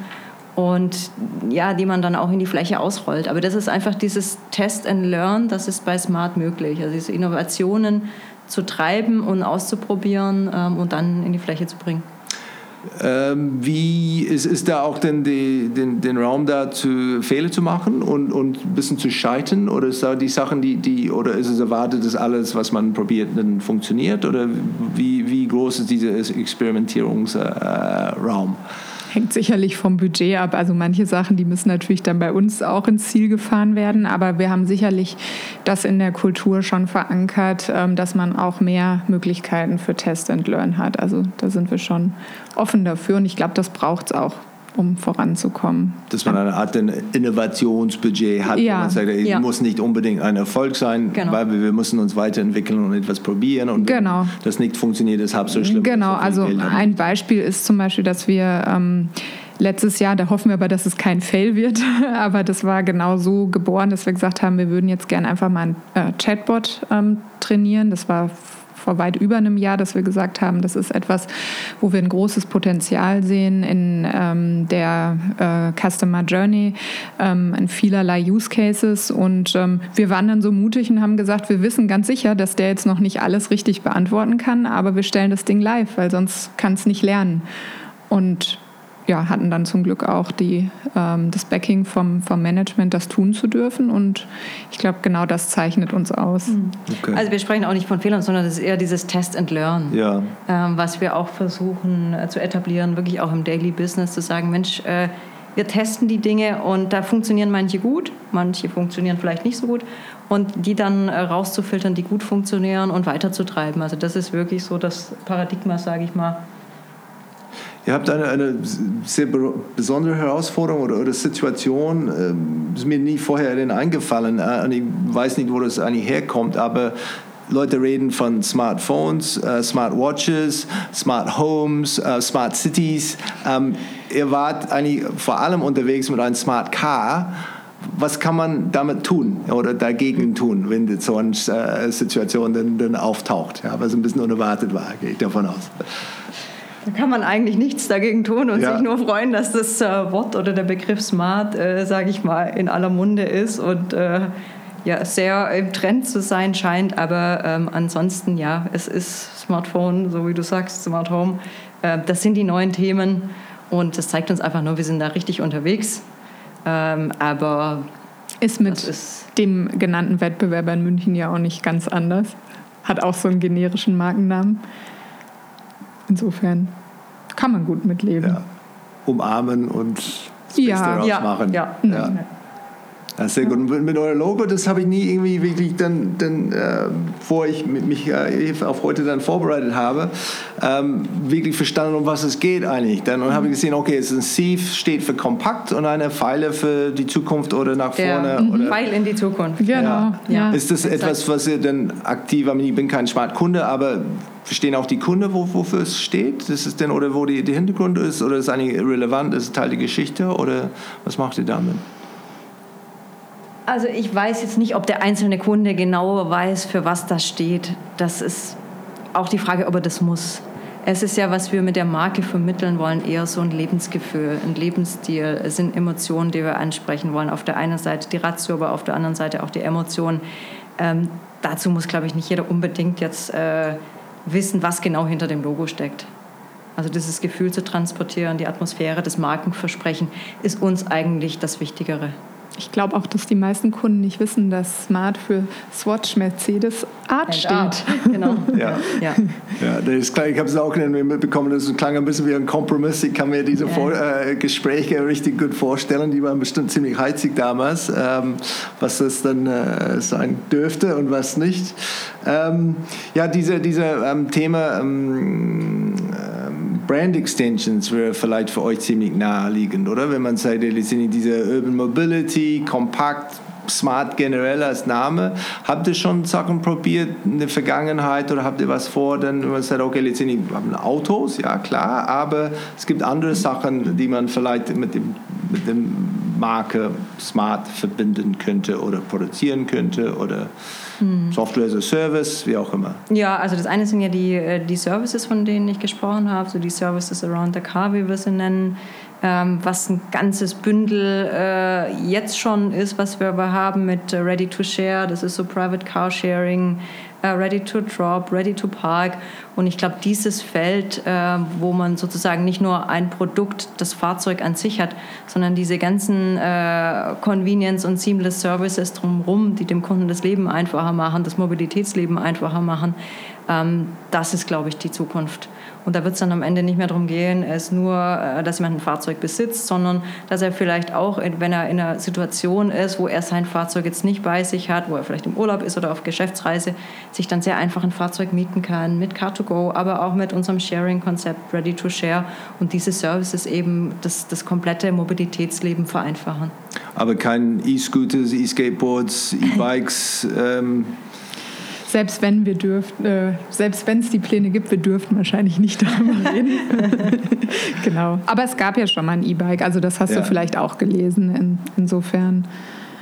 und ja, die man dann auch in die Fläche ausrollt. Aber das ist einfach dieses Test and Learn, das ist bei Smart möglich. Also diese Innovationen zu treiben und auszuprobieren ähm, und dann in die Fläche zu bringen. Ähm, wie ist, ist da auch denn die, den, den Raum da zu Fehler zu machen und, und ein bisschen zu scheitern oder ist da die Sachen die, die oder ist es erwartet, dass alles, was man probiert, dann funktioniert oder wie, wie groß ist dieser Experimentierungsraum? Äh, Hängt sicherlich vom Budget ab. Also manche Sachen, die müssen natürlich dann bei uns auch ins Ziel gefahren werden. Aber wir haben sicherlich das in der Kultur schon verankert, ähm, dass man auch mehr Möglichkeiten für Test and Learn hat. Also da sind wir schon offen dafür und ich glaube, das braucht es auch um voranzukommen. Dass man eine Art Innovationsbudget hat, ja. wo man sagt, es ja. muss nicht unbedingt ein Erfolg sein, genau. weil wir, wir, müssen uns weiterentwickeln und etwas probieren und genau. wenn das nicht funktioniert, ist halb so schlimm. Genau, also ein Beispiel ist zum Beispiel, dass wir ähm, letztes Jahr, da hoffen wir aber, dass es kein Fail wird, aber das war genau so geboren, dass wir gesagt haben, wir würden jetzt gerne einfach mal ein äh, Chatbot ähm, trainieren. Das war vor weit über einem Jahr, dass wir gesagt haben, das ist etwas, wo wir ein großes Potenzial sehen in ähm, der äh, Customer Journey, ähm, in vielerlei Use Cases. Und ähm, wir waren dann so mutig und haben gesagt, wir wissen ganz sicher, dass der jetzt noch nicht alles richtig beantworten kann, aber wir stellen das Ding live, weil sonst kann es nicht lernen. Und ja, hatten dann zum Glück auch die, ähm, das Backing vom, vom Management, das tun zu dürfen. Und ich glaube, genau das zeichnet uns aus. Mhm. Okay. Also wir sprechen auch nicht von Fehlern, sondern es ist eher dieses Test and Learn, ja. ähm, was wir auch versuchen äh, zu etablieren, wirklich auch im Daily Business, zu sagen, Mensch, äh, wir testen die Dinge und da funktionieren manche gut, manche funktionieren vielleicht nicht so gut und die dann äh, rauszufiltern, die gut funktionieren und weiterzutreiben. Also das ist wirklich so das Paradigma, sage ich mal, Ihr habt eine, eine sehr besondere Herausforderung oder, oder Situation, äh, ist mir nie vorher eingefallen. Äh, ich weiß nicht, wo das eigentlich herkommt, aber Leute reden von Smartphones, äh, Smartwatches, Smart Homes, äh, Smart Cities. Ähm, ihr wart eigentlich vor allem unterwegs mit einem Smart Car. Was kann man damit tun oder dagegen tun, wenn so eine äh, Situation dann, dann auftaucht, ja, was ein bisschen unerwartet war, gehe ich davon aus. Da kann man eigentlich nichts dagegen tun und ja. sich nur freuen, dass das äh, Wort oder der Begriff Smart, äh, sage ich mal, in aller Munde ist und äh, ja, sehr im Trend zu sein scheint. Aber ähm, ansonsten, ja, es ist Smartphone, so wie du sagst, Smart Home. Äh, das sind die neuen Themen und das zeigt uns einfach nur, wir sind da richtig unterwegs. Ähm, aber ist mit ist dem genannten Wettbewerber in München ja auch nicht ganz anders. Hat auch so einen generischen Markennamen. Insofern kann man gut mitleben. Ja. Umarmen und das ja, Beste ja, machen. Ja. ja. Ja, sehr gut. Und mit eurem Logo, das habe ich nie irgendwie wirklich dann, dann äh, bevor ich mich äh, auf heute dann vorbereitet habe, ähm, wirklich verstanden, um was es geht eigentlich. Dann mhm. habe ich gesehen, okay, es ist ein Sieve, steht für kompakt und eine Pfeile für die Zukunft oder nach vorne. Ja. Mhm. Oder, Pfeil in die Zukunft. Genau. Ja. Ist das Exakt. etwas, was ihr dann aktiv, ich bin kein Smart-Kunde, aber verstehen auch die Kunden, wo, wofür es steht? Das ist denn, oder wo die, die Hintergrund ist? Oder ist es eigentlich irrelevant? Ist es Teil der Geschichte? Oder was macht ihr damit? Also ich weiß jetzt nicht, ob der einzelne Kunde genau weiß, für was das steht. Das ist auch die Frage, ob er das muss. Es ist ja, was wir mit der Marke vermitteln wollen, eher so ein Lebensgefühl, ein Lebensstil. Es sind Emotionen, die wir ansprechen wollen. Auf der einen Seite die Ratio, aber auf der anderen Seite auch die Emotionen. Ähm, dazu muss, glaube ich, nicht jeder unbedingt jetzt äh, wissen, was genau hinter dem Logo steckt. Also dieses Gefühl zu transportieren, die Atmosphäre, das Markenversprechen ist uns eigentlich das Wichtigere. Ich glaube auch, dass die meisten Kunden nicht wissen, dass Smart für Swatch Mercedes Art steht. Art. Genau. ja. Ja. ja, das ist klar. Ich habe es auch mitbekommen, das klang ein bisschen wie ein Kompromiss. Ich kann mir diese ja. Vor äh, Gespräche richtig gut vorstellen. Die waren bestimmt ziemlich heizig damals, ähm, was das dann äh, sein dürfte und was nicht. Ähm, ja, diese, diese ähm, Thema ähm, Brand Extensions wäre vielleicht für euch ziemlich naheliegend, oder? Wenn man sagt, diese Urban Mobility, kompakt, Smart generell als Name. Habt ihr schon Sachen probiert in der Vergangenheit oder habt ihr was vor? Dann, wenn man sagt, okay, letztendlich haben Autos, ja klar, aber es gibt andere Sachen, die man vielleicht mit dem, mit dem Marke Smart verbinden könnte oder produzieren könnte oder hm. Software as a Service, wie auch immer. Ja, also das eine sind ja die, äh, die Services, von denen ich gesprochen habe, so die Services around the car, wie wir sie nennen, ähm, was ein ganzes Bündel äh, jetzt schon ist, was wir aber haben mit Ready to Share, das ist so Private Car Sharing, Ready to Drop, Ready to Park. Und ich glaube, dieses Feld, äh, wo man sozusagen nicht nur ein Produkt, das Fahrzeug an sich hat, sondern diese ganzen äh, Convenience und Seamless Services drumherum, die dem Kunden das Leben einfacher machen, das Mobilitätsleben einfacher machen, Ähm, das ist, glaube ich, die Zukunft. Und da wird es dann am Ende nicht mehr darum gehen, es nur, äh, dass jemand ein Fahrzeug besitzt, sondern dass er vielleicht auch, wenn er in einer Situation ist, wo er sein Fahrzeug jetzt nicht bei sich hat, wo er vielleicht im Urlaub ist oder auf Geschäftsreise, sich dann sehr einfach ein Fahrzeug mieten kann mit Car2Go, aber auch mit unserem Sharing-Konzept Ready to Share und diese Services eben das, das komplette Mobilitätsleben vereinfachen. Aber kein E-Scooters, E-Skateboards, E-Bikes. ähm selbst wenn wir dürften, äh, selbst wenn es die Pläne gibt, wir dürften wahrscheinlich nicht darüber reden. genau. Aber es gab ja schon mal ein E-Bike, also das hast ja. du vielleicht auch gelesen. In, insofern.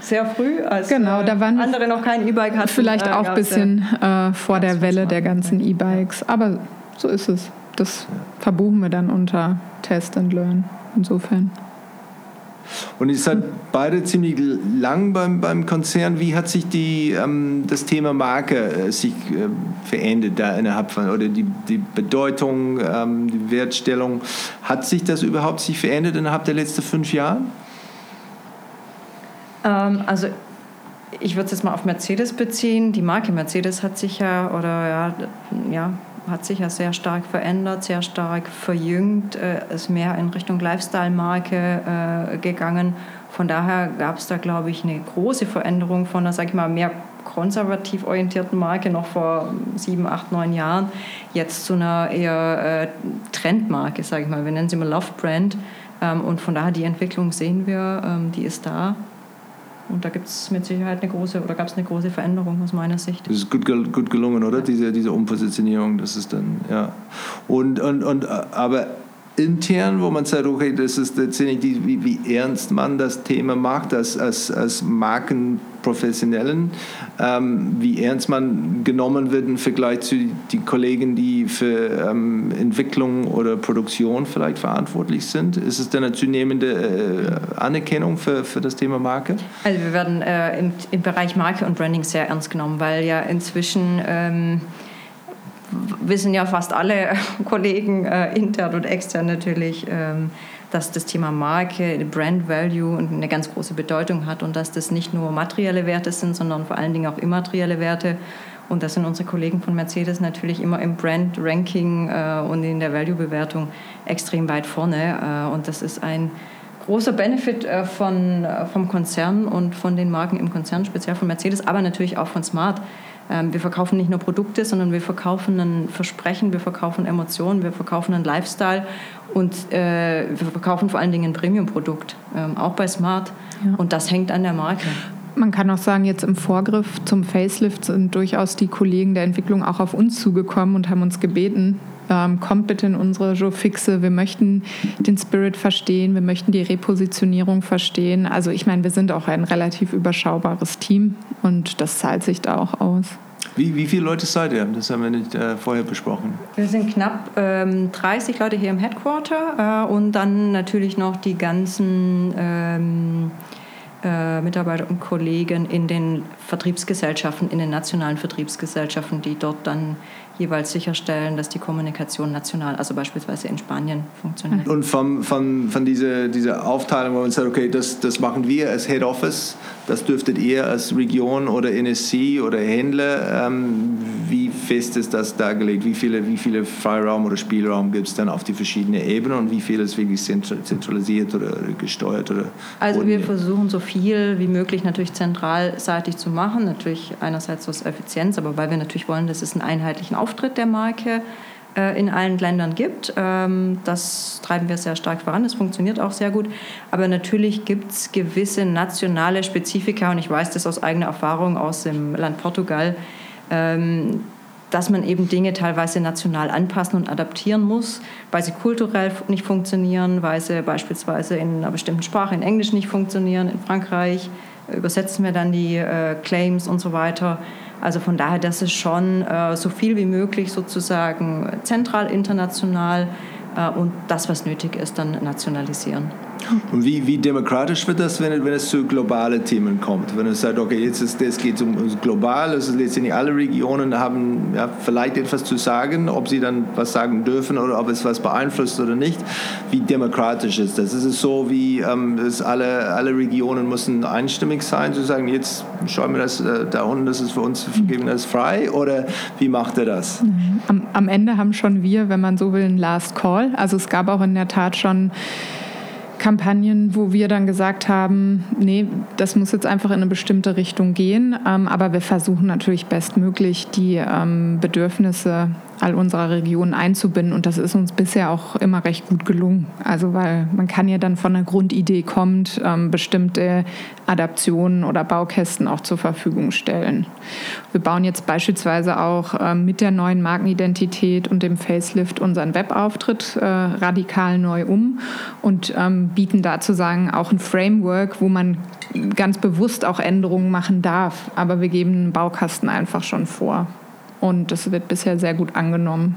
Sehr früh, als genau, da waren andere noch kein E-Bike hatten. Vielleicht äh, auch ein bisschen äh, vor der Welle der ganzen E-Bikes. Aber so ist es. Das verbuchen wir dann unter Test and Learn. Insofern. Und ihr seid beide ziemlich lang beim, beim Konzern. Wie hat sich die, ähm, das Thema Marke äh, sich äh, verändert da innerhalb von, oder die, die Bedeutung, ähm, die Wertstellung? Hat sich das überhaupt sich verändert innerhalb der letzten fünf Jahre? Ähm, also ich würde es jetzt mal auf Mercedes beziehen. Die Marke Mercedes hat sich ja, oder ja, ja hat sich ja sehr stark verändert, sehr stark verjüngt, äh, ist mehr in Richtung Lifestyle-Marke äh, gegangen. Von daher gab es da, glaube ich, eine große Veränderung von einer, sag ich mal, mehr konservativ orientierten Marke noch vor sieben, acht, neun Jahren, jetzt zu einer eher äh, Trendmarke, sage ich mal. Wir nennen sie mal Love Brand. Ähm, und von daher die Entwicklung sehen wir, ähm, die ist da. Und da gibt es mit Sicherheit eine große, oder gab es eine große Veränderung aus meiner Sicht. Das ist gut, gut gelungen, oder? Diese, diese Umpositionierung, das ist dann, ja. Und, und, und, aber intern, wo man sagt, okay, das ist letztendlich, wie, wie ernst man das Thema macht, als, als, als Markenprofessionellen, ähm, wie ernst man genommen wird im Vergleich zu den Kollegen, die für ähm, Entwicklung oder Produktion vielleicht verantwortlich sind. Ist es denn eine zunehmende äh, Anerkennung für, für das Thema Marke? Also wir werden äh, im, im Bereich Marke und Branding sehr ernst genommen, weil ja inzwischen... Ähm, wissen ja fast alle Kollegen, äh, intern und extern natürlich, ähm, dass das Thema Marke, Brand Value eine ganz große Bedeutung hat und dass das nicht nur materielle Werte sind, sondern vor allen Dingen auch immaterielle Werte. Und das sind unsere Kollegen von Mercedes natürlich immer im Brand-Ranking äh, und in der Value-Bewertung extrem weit vorne. Äh, und das ist ein großer Benefit äh, von, äh, vom Konzern und von den Marken im Konzern, speziell von Mercedes, aber natürlich auch von Smart wir verkaufen nicht nur Produkte, sondern wir verkaufen ein Versprechen, wir verkaufen Emotionen, wir verkaufen einen Lifestyle und äh, wir verkaufen vor allen Dingen ein Premium-Produkt, ähm, auch bei Smart. Ja. Und das hängt an der Marke. Man kann auch sagen, jetzt im Vorgriff zum Facelift sind durchaus die Kollegen der Entwicklung auch auf uns zugekommen und haben uns gebeten, ähm, kommt bitte in unsere Joe Fixe, wir möchten den Spirit verstehen, wir möchten die Repositionierung verstehen. Also ich meine, wir sind auch ein relativ überschaubares Team und das zahlt sich da auch aus. Wie, wie viele Leute seid ihr? Das haben wir nicht äh, vorher besprochen. Wir sind knapp ähm, 30 Leute hier im Headquarter äh, und dann natürlich noch die ganzen ähm, äh, Mitarbeiter und Kollegen in den Vertriebsgesellschaften, in den nationalen Vertriebsgesellschaften, die dort dann jeweils sicherstellen, dass die Kommunikation national, also beispielsweise in Spanien, funktioniert. Und von, von, von dieser, dieser Aufteilung, wo man sagt, okay, das, das machen wir als Head Office, das dürftet ihr als Region oder NSC oder Händler, ähm, wie fest ist das dargelegt? Wie viele, wie viele Freiraum oder Spielraum gibt es dann auf die verschiedenen Ebenen und wie viel ist wirklich zentralisiert oder gesteuert? Oder also wir versuchen so viel wie möglich natürlich zentralseitig zu machen, natürlich einerseits aus Effizienz, aber weil wir natürlich wollen, dass es einen einheitlichen Auftritt der Marke äh, in allen Ländern gibt. Ähm, das treiben wir sehr stark voran. Das funktioniert auch sehr gut. Aber natürlich gibt es gewisse nationale Spezifika und ich weiß das aus eigener Erfahrung aus dem Land Portugal, ähm, dass man eben Dinge teilweise national anpassen und adaptieren muss, weil sie kulturell nicht funktionieren, weil sie beispielsweise in einer bestimmten Sprache, in Englisch nicht funktionieren. In Frankreich übersetzen wir dann die äh, Claims und so weiter. Also von daher, das ist schon äh, so viel wie möglich sozusagen zentral, international äh, und das, was nötig ist, dann nationalisieren. Und wie, wie demokratisch wird das, wenn, wenn es zu globalen Themen kommt? Wenn es sagt, okay, jetzt ist, es geht um global, also letztendlich alle Regionen haben ja, vielleicht etwas zu sagen, ob sie dann was sagen dürfen oder ob es was beeinflusst oder nicht. Wie demokratisch ist das? Ist es so, wie ähm, dass alle, alle Regionen müssen einstimmig sein, zu sagen, jetzt schauen wir das äh, da unten, das ist für uns, geben das frei oder wie macht er das? Am, am Ende haben schon wir, wenn man so will, ein Last Call. Also es gab auch in der Tat schon Kampagnen, wo wir dann gesagt haben, nee, das muss jetzt einfach in eine bestimmte Richtung gehen. Ähm, aber wir versuchen natürlich bestmöglich die ähm, Bedürfnisse all unserer Regionen einzubinden. Und das ist uns bisher auch immer recht gut gelungen. Also weil man kann ja dann von einer Grundidee kommt, ähm, bestimmte Adaptionen oder Baukästen auch zur Verfügung stellen. Wir bauen jetzt beispielsweise auch ähm, mit der neuen Markenidentität und dem Facelift unseren Webauftritt äh, radikal neu um und ähm, bieten dazu sagen auch ein Framework, wo man ganz bewusst auch Änderungen machen darf. Aber wir geben einen Baukasten einfach schon vor. Und das wird bisher sehr gut angenommen.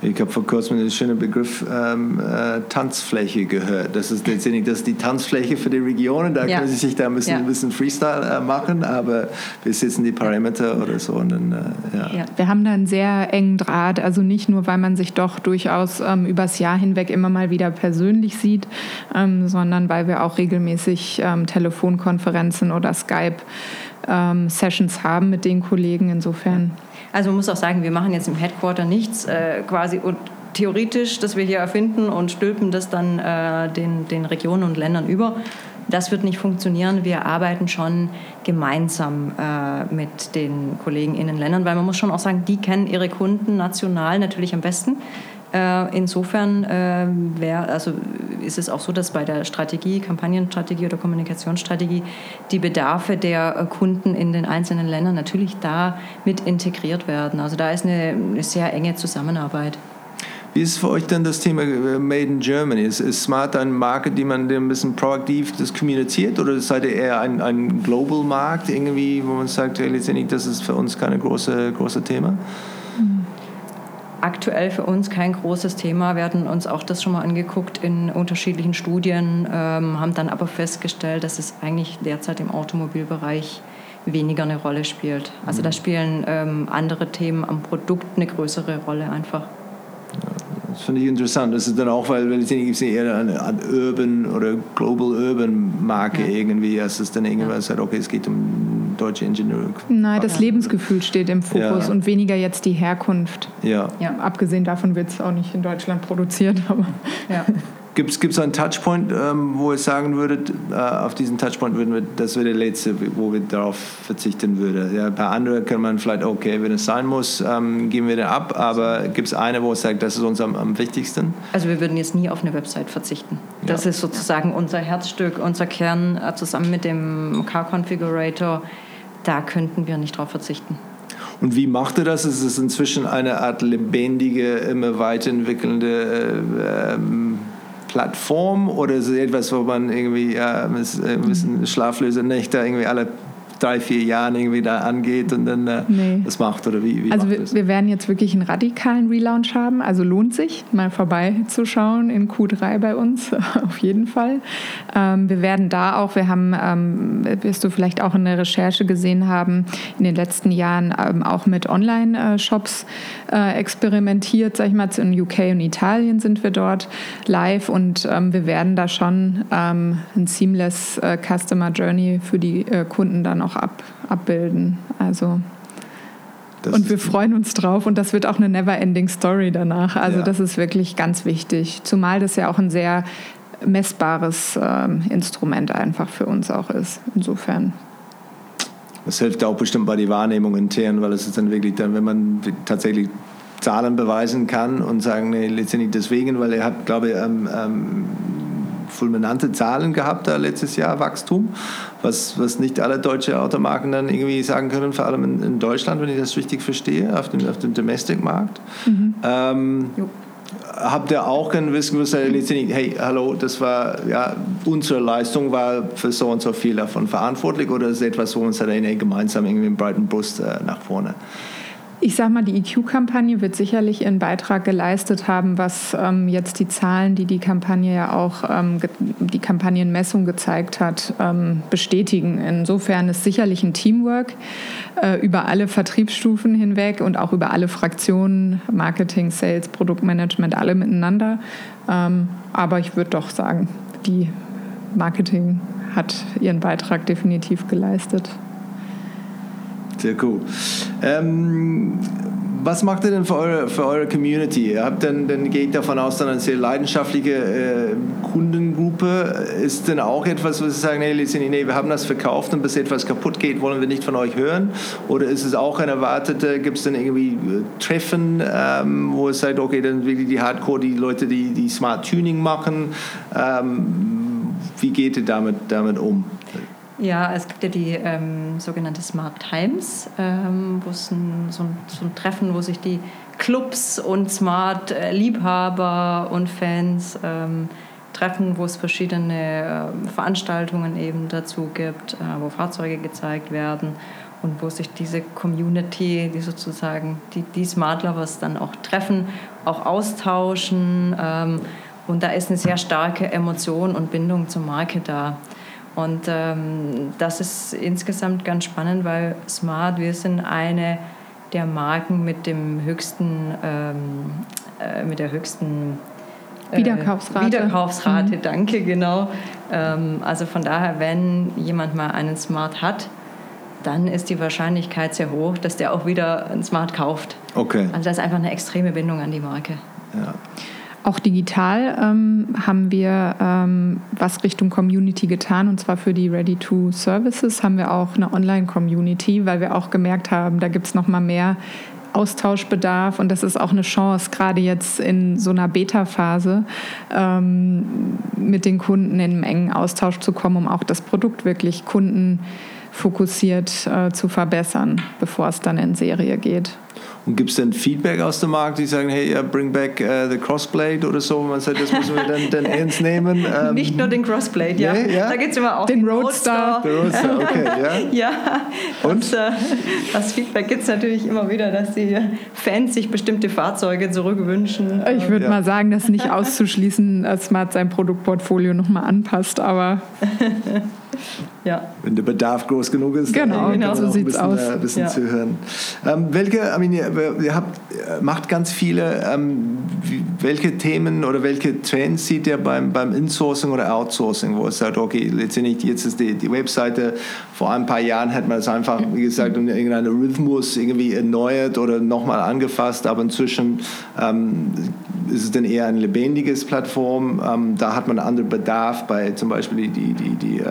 Ich habe vor kurzem den schönen Begriff ähm, äh, Tanzfläche gehört. Das ist letztendlich das ist die Tanzfläche für die Regionen. Da ja. können Sie sich da ein bisschen, ja. ein bisschen Freestyle äh, machen, aber wir setzen die Parameter oder so. Und dann, äh, ja. ja. Wir haben da einen sehr engen Draht. Also nicht nur, weil man sich doch durchaus ähm, übers Jahr hinweg immer mal wieder persönlich sieht, ähm, sondern weil wir auch regelmäßig ähm, Telefonkonferenzen oder Skype-Sessions ähm, haben mit den Kollegen. Insofern. Also man muss auch sagen, wir machen jetzt im Headquarter nichts äh, quasi und theoretisch, dass wir hier erfinden und stülpen das dann äh, den, den Regionen und Ländern über. Das wird nicht funktionieren. Wir arbeiten schon gemeinsam äh, mit den Kollegen in den Ländern, weil man muss schon auch sagen, die kennen ihre Kunden national natürlich am besten. Äh, insofern äh, wär, also ist es auch so, dass bei der Strategie, Kampagnenstrategie oder Kommunikationsstrategie die Bedarfe der äh, Kunden in den einzelnen Ländern natürlich da mit integriert werden. Also da ist eine, eine sehr enge Zusammenarbeit. Wie ist für euch denn das Thema Made in Germany? Ist, ist Smart ein Markt, die man ein bisschen proaktiv das kommuniziert oder seid ihr eher ein, ein Global Markt irgendwie, wo man sagt, letztendlich das ist für uns kein große, große Thema? Aktuell für uns kein großes Thema. Wir hatten uns auch das schon mal angeguckt in unterschiedlichen Studien, ähm, haben dann aber festgestellt, dass es eigentlich derzeit im Automobilbereich weniger eine Rolle spielt. Also da mhm. spielen ähm, andere Themen am Produkt eine größere Rolle einfach. Das finde ich interessant. Das ist dann auch, weil wenn ich denke, ich eher eine Art Urban oder Global Urban Marke ja. irgendwie, als es dann irgendwann ja. sagt, okay, es geht um deutsche Ingenieure. Nein, das Lebensgefühl steht im Fokus ja. und weniger jetzt die Herkunft. Ja. ja. Abgesehen davon wird es auch nicht in Deutschland produziert, aber. Ja. Gibt es einen Touchpoint, ähm, wo ihr sagen würdet, äh, auf diesen Touchpoint würden wir, das wäre der letzte, wo wir darauf verzichten würden? Ja, bei anderen kann man vielleicht, okay, wenn es sein muss, ähm, geben wir den ab, aber gibt es eine, wo es sagt, das ist uns am, am, wichtigsten? Also wir würden jetzt nie auf eine Website verzichten. Das ja. ist sozusagen unser Herzstück, unser Kern, äh, zusammen mit dem Car Configurator. Da könnten wir nicht drauf verzichten. Und wie macht er das? Ist es inzwischen eine Art lebendige, immer weiterentwickelnde äh, ähm, Plattform oder ist es etwas, wo man irgendwie ja, ein bisschen schlaflose Nächte irgendwie alle drei, vier Jahren irgendwie da angeht und dann äh, nee. das macht oder wie? wie also wir, wir, werden jetzt wirklich einen radikalen Relaunch haben, also lohnt sich mal vorbeizuschauen in Q3 bei uns auf jeden Fall. Ähm, wir werden da auch, wir haben, ähm, wirst du vielleicht auch in der Recherche gesehen haben, in den letzten Jahren ähm, auch mit Online-Shops äh, experimentiert, sag ich mal, in UK und Italien sind wir dort live und ähm, wir werden da schon ähm, ein seamless äh, Customer Journey für die äh, Kunden dann auch ab, abbilden. Also das und wir freuen uns drauf und das wird auch eine never-ending Story danach. Also ja. das ist wirklich ganz wichtig. Zumal das ja auch ein sehr messbares ähm, Instrument einfach für uns auch ist. Insofern. Das hilft auch bestimmt bei der Wahrnehmung intern, weil es ist dann wirklich dann, wenn man tatsächlich Zahlen beweisen kann und sagen, nee, letztendlich deswegen, weil er hat, glaube ich, ähm, ähm, fulminante Zahlen gehabt da letztes Jahr, Wachstum, was, was nicht alle deutsche Automarken dann irgendwie sagen können, vor allem in, in Deutschland, wenn ich das richtig verstehe, auf dem, auf dem Domestic-Markt. Mhm. Ähm, habt ihr auch ein gewusst, hey, hallo, das war, ja, unsere Leistung war für so und so viel davon verantwortlich oder ist etwas, wo uns halt gemeinsam irgendwie einen breiten Brust äh, nach vorne? Ich sage mal, die EQ-Kampagne wird sicherlich ihren Beitrag geleistet haben, was ähm, jetzt die Zahlen, die die Kampagne ja auch, ähm, die Kampagnenmessung gezeigt hat, ähm, bestätigen. Insofern ist sicherlich ein Teamwork äh, über alle Vertriebsstufen hinweg und auch über alle Fraktionen, Marketing, Sales, Produktmanagement, alle miteinander. Ähm, aber ich würde doch sagen, die Marketing hat ihren Beitrag definitiv geleistet. Sehr cool. Ähm, was macht ihr denn für eure, für eure Community? Ihr habt dann, dann geht davon aus, dann eine sehr leidenschaftliche äh, Kundengruppe. Ist denn auch etwas, was Sie sagen, hey, nee, wir haben das verkauft und bis etwas kaputt geht, wollen wir nicht von euch hören? Oder ist es auch ein erwartete, gibt es dann irgendwie äh, Treffen, ähm, wo es sagt, okay, dann wirklich die Hardcore, die Leute, die, die Smart Tuning machen, ähm, wie geht ihr damit, damit um? Ja, es gibt ja die ähm, sogenannte Smart Times, ähm, wo es ein, so, ein, so ein Treffen, wo sich die Clubs und Smart-Liebhaber und Fans ähm, treffen, wo es verschiedene äh, Veranstaltungen eben dazu gibt, äh, wo Fahrzeuge gezeigt werden und wo sich diese Community, die sozusagen die, die Smart Lovers dann auch treffen, auch austauschen. Ähm, und da ist eine sehr starke Emotion und Bindung zur Marke da. Und ähm, das ist insgesamt ganz spannend, weil Smart, wir sind eine der Marken mit dem höchsten, ähm, äh, mit der höchsten äh, Wiederkaufsrate. Wiederkaufsrate, mhm. danke, genau. Ähm, also von daher, wenn jemand mal einen Smart hat, dann ist die Wahrscheinlichkeit sehr hoch, dass der auch wieder ein Smart kauft. Okay. Also das ist einfach eine extreme Bindung an die Marke. Ja. Auch digital ähm, haben wir ähm, was Richtung Community getan und zwar für die Ready-to-Services haben wir auch eine Online-Community, weil wir auch gemerkt haben, da gibt es noch mal mehr Austauschbedarf und das ist auch eine Chance, gerade jetzt in so einer Beta-Phase ähm, mit den Kunden in einem engen Austausch zu kommen, um auch das Produkt wirklich kundenfokussiert äh, zu verbessern, bevor es dann in Serie geht. Und gibt es dann Feedback aus dem Markt, die sagen, hey, uh, bring back uh, the Crossblade oder so? Man sagt, das müssen wir dann, dann ernst nehmen. Ähm, Nicht nur den Crossblade, ja. Nee, ja? Da geht es immer auch den, den Roadster. Roadster. Roadster, okay, ja. ja. Und? Das, äh, das Feedback gibt es natürlich immer wieder, dass die Fans sich bestimmte Fahrzeuge zurückwünschen. Ich würde ja. mal sagen, das ist nicht auszuschließen, dass Smart sein Produktportfolio nochmal anpasst, aber... ja. Wenn der Bedarf groß genug ist, genau, genau so sieht es aus. Ein bisschen ja. zu hören. Ähm, welche, I mean, ihr, habt, macht ganz viele, ähm, welche Themen oder welche Trends sieht ihr beim, beim Insourcing oder Outsourcing, wo es sagt, okay, letztendlich jetzt ist die, die Webseite, vor ein paar Jahren hat man es einfach, wie gesagt, in irgendeinem Rhythmus irgendwie erneuert oder nochmal angefasst, aber inzwischen ähm, ist es dann eher ein lebendiges Plattform. Ähm, da hat man einen anderen Bedarf bei zum Beispiel die, die, die äh,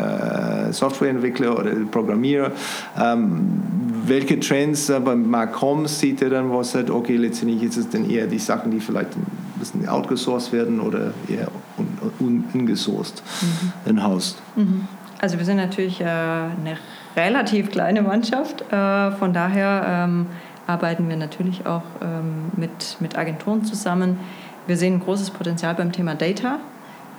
Softwareentwickler oder Programmierer. Ähm, welche Trends äh, beim Mark Holmes sieht er dann, wo er sagt, okay, letztendlich ist es dann eher die Sachen, die vielleicht ein bisschen outgesourced werden oder eher un, un, ungesourced mhm. in-house? Mhm. Also wir sind natürlich äh, eine relativ kleine Mannschaft, äh, von daher ähm, arbeiten wir natürlich auch ähm, mit, mit Agenturen zusammen. Wir sehen ein großes Potenzial beim Thema Data.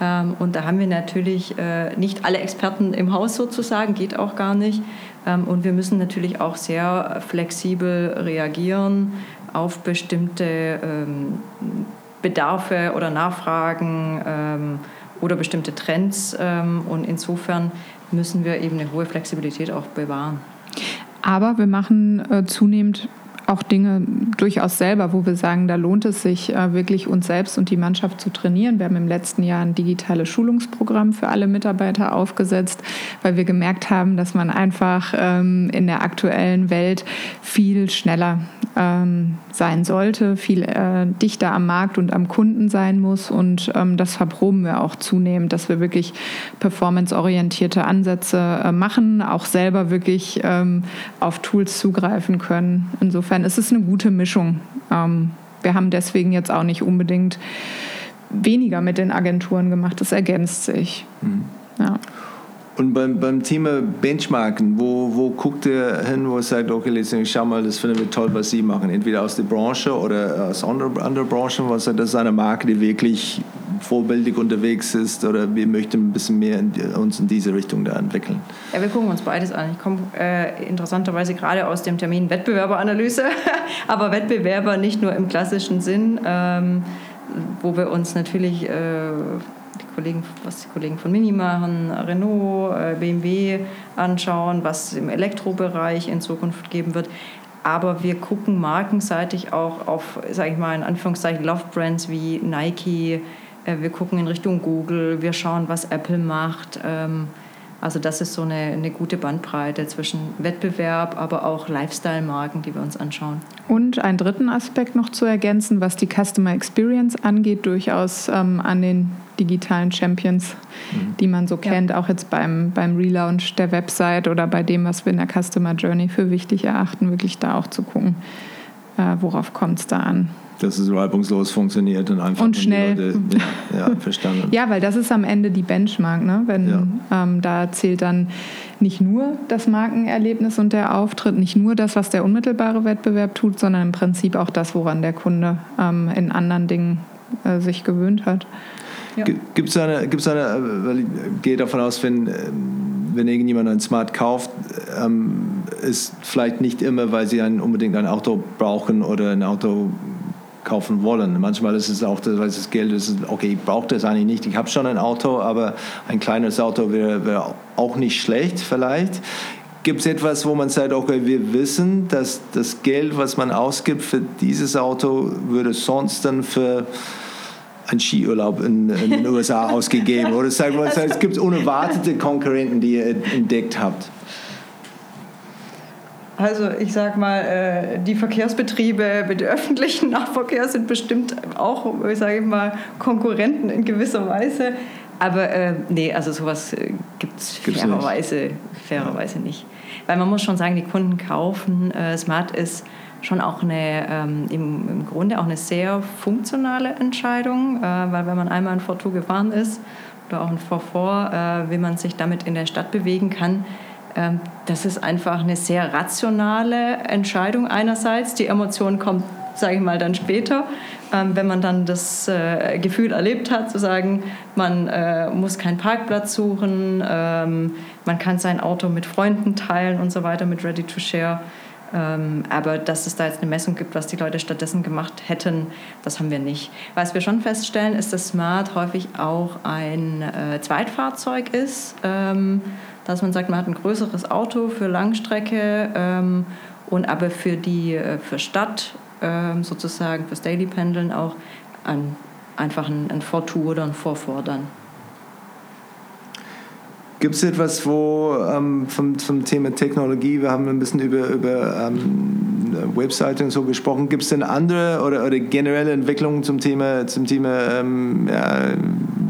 Ähm, und da haben wir natürlich äh, nicht alle Experten im Haus sozusagen, geht auch gar nicht. Ähm, und wir müssen natürlich auch sehr flexibel reagieren auf bestimmte ähm, Bedarfe oder Nachfragen oder bestimmte Trends. und insofern müssen wir eben eine hohe Flexibilität auch bewahren. Aber wir machen äh, zunehmend auch Dinge durchaus selber, wo wir sagen, da lohnt es sich äh, wirklich uns selbst und die Mannschaft zu trainieren. Wir haben im letzten Jahr ein digitales Schulungsprogramm für alle Mitarbeiter aufgesetzt, weil wir gemerkt haben, dass man einfach ähm, in der aktuellen Welt viel schneller ähm, sein sollte, viel äh, dichter am Markt und am Kunden sein muss. Und ähm, das verproben wir auch zunehmend, dass wir wirklich performanceorientierte Ansätze äh, machen, auch selber wirklich auf Tools zugreifen können. Insofern insofern ist es eine gute Mischung. Ähm, wir haben deswegen jetzt auch nicht unbedingt weniger mit den Agenturen gemacht. Das ergänzt sich. Mhm. Ja. Und beim, beim Thema Benchmarken, wo, wo guckt ihr hin, wo ihr sagt, okay, letztendlich schau mal, das finden wir toll, was Sie machen, entweder aus der Branche oder aus anderen andere Branchen, was das ist eine Marke, die wirklich vorbildlich unterwegs ist oder wir möchten ein bisschen mehr in, uns in diese Richtung da entwickeln? Ja, wir gucken uns beides an. Ich komme äh, interessanterweise gerade aus dem Termin Wettbewerberanalyse, aber Wettbewerber nicht nur im klassischen Sinn, ähm, wo wir uns natürlich äh, die Kollegen, was die Kollegen von Mini machen, Renault, äh, BMW anschauen, was es im Elektrobereich in Zukunft geben wird. Aber wir gucken markenseitig auch auf, sage ich mal, in Anführungszeichen Love-Brands wie Nike. Äh, wir gucken in Richtung Google. Wir schauen, was Apple macht. Also das ist so eine, eine gute Bandbreite zwischen Wettbewerb, aber auch Lifestyle-Marken, die wir uns anschauen. Und einen dritten Aspekt noch zu ergänzen, was die Customer Experience angeht, durchaus ähm, an den digitalen Champions, mhm. die man so ja. kennt, auch jetzt beim, beim Relaunch der Website oder bei dem, was wir in der Customer Journey für wichtig erachten, wirklich da auch zu gucken, äh, worauf kommt es da an dass es reibungslos funktioniert und einfach und schnell. Leute, ja, ja, verstanden. ja, weil das ist am Ende die Benchmark, ne? Wenn ja. ähm, da zählt dann nicht nur das Markenerlebnis und der Auftritt, nicht nur das, was der unmittelbare Wettbewerb tut, sondern im Prinzip auch das, woran der Kunde ähm, in anderen Dingen äh, sich gewöhnt hat. Ja. Gibt es eine, gibt's eine, weil ich gehe davon aus, wenn, wenn irgendjemand ein Smart kauft, ähm, ist vielleicht nicht immer, weil sie ein, unbedingt ein Auto brauchen oder ein Auto kaufen wollen. Manchmal ist es auch, weil das Geld ist, okay, ich brauche das eigentlich nicht, ich habe schon ein Auto, aber ein kleines Auto wäre, wäre auch nicht schlecht vielleicht. Gibt es etwas, wo man sagt, okay, wir wissen, dass das Geld, was man ausgibt für dieses Auto, würde sonst dann für einen Skiurlaub in, in den USA ausgegeben? Oder sagen wir, es gibt unerwartete Konkurrenten, die ihr entdeckt habt? Also ich sag mal, äh, die Verkehrsbetriebe mit öffentlichen Nahverkehr sind bestimmt auch, sage ich mal, Konkurrenten in gewisser Weise. Aber äh, nee, also sowas äh, gibt es fairerweise, fairerweise nicht. Weil man muss schon sagen, die Kunden kaufen. Äh, Smart ist schon auch eine, ähm, im, im Grunde auch eine sehr funktionale Entscheidung, äh, weil wenn man einmal ein Fortou gefahren ist oder auch ein Vorvor, äh, wie man sich damit in der Stadt bewegen kann, das ist einfach eine sehr rationale Entscheidung einerseits. Die Emotion kommt, sage ich mal, dann später, ähm, wenn man dann das äh, Gefühl erlebt hat, zu sagen, man äh, muss keinen Parkplatz suchen, ähm, man kann sein Auto mit Freunden teilen und so weiter mit Ready to Share. aber dass es da jetzt eine Messung gibt, was die Leute stattdessen gemacht hätten, das haben wir nicht. Was wir schon feststellen, ist, dass Smart häufig auch ein äh, Zweitfahrzeug ist dass man sagt, man hat ein größeres Auto für Langstrecke ähm, und aber für die äh, für Stadt ähm, sozusagen fürs Daily Pendeln auch ein, einfach ein, ein Vortour oder ein Vorfordern. Gibt es etwas, wo ähm, vom, vom Thema Technologie, wir haben ein bisschen über, über ähm, Webseite und so gesprochen, gibt es denn andere oder, oder generelle Entwicklungen zum Thema, zum Thema ähm, ja,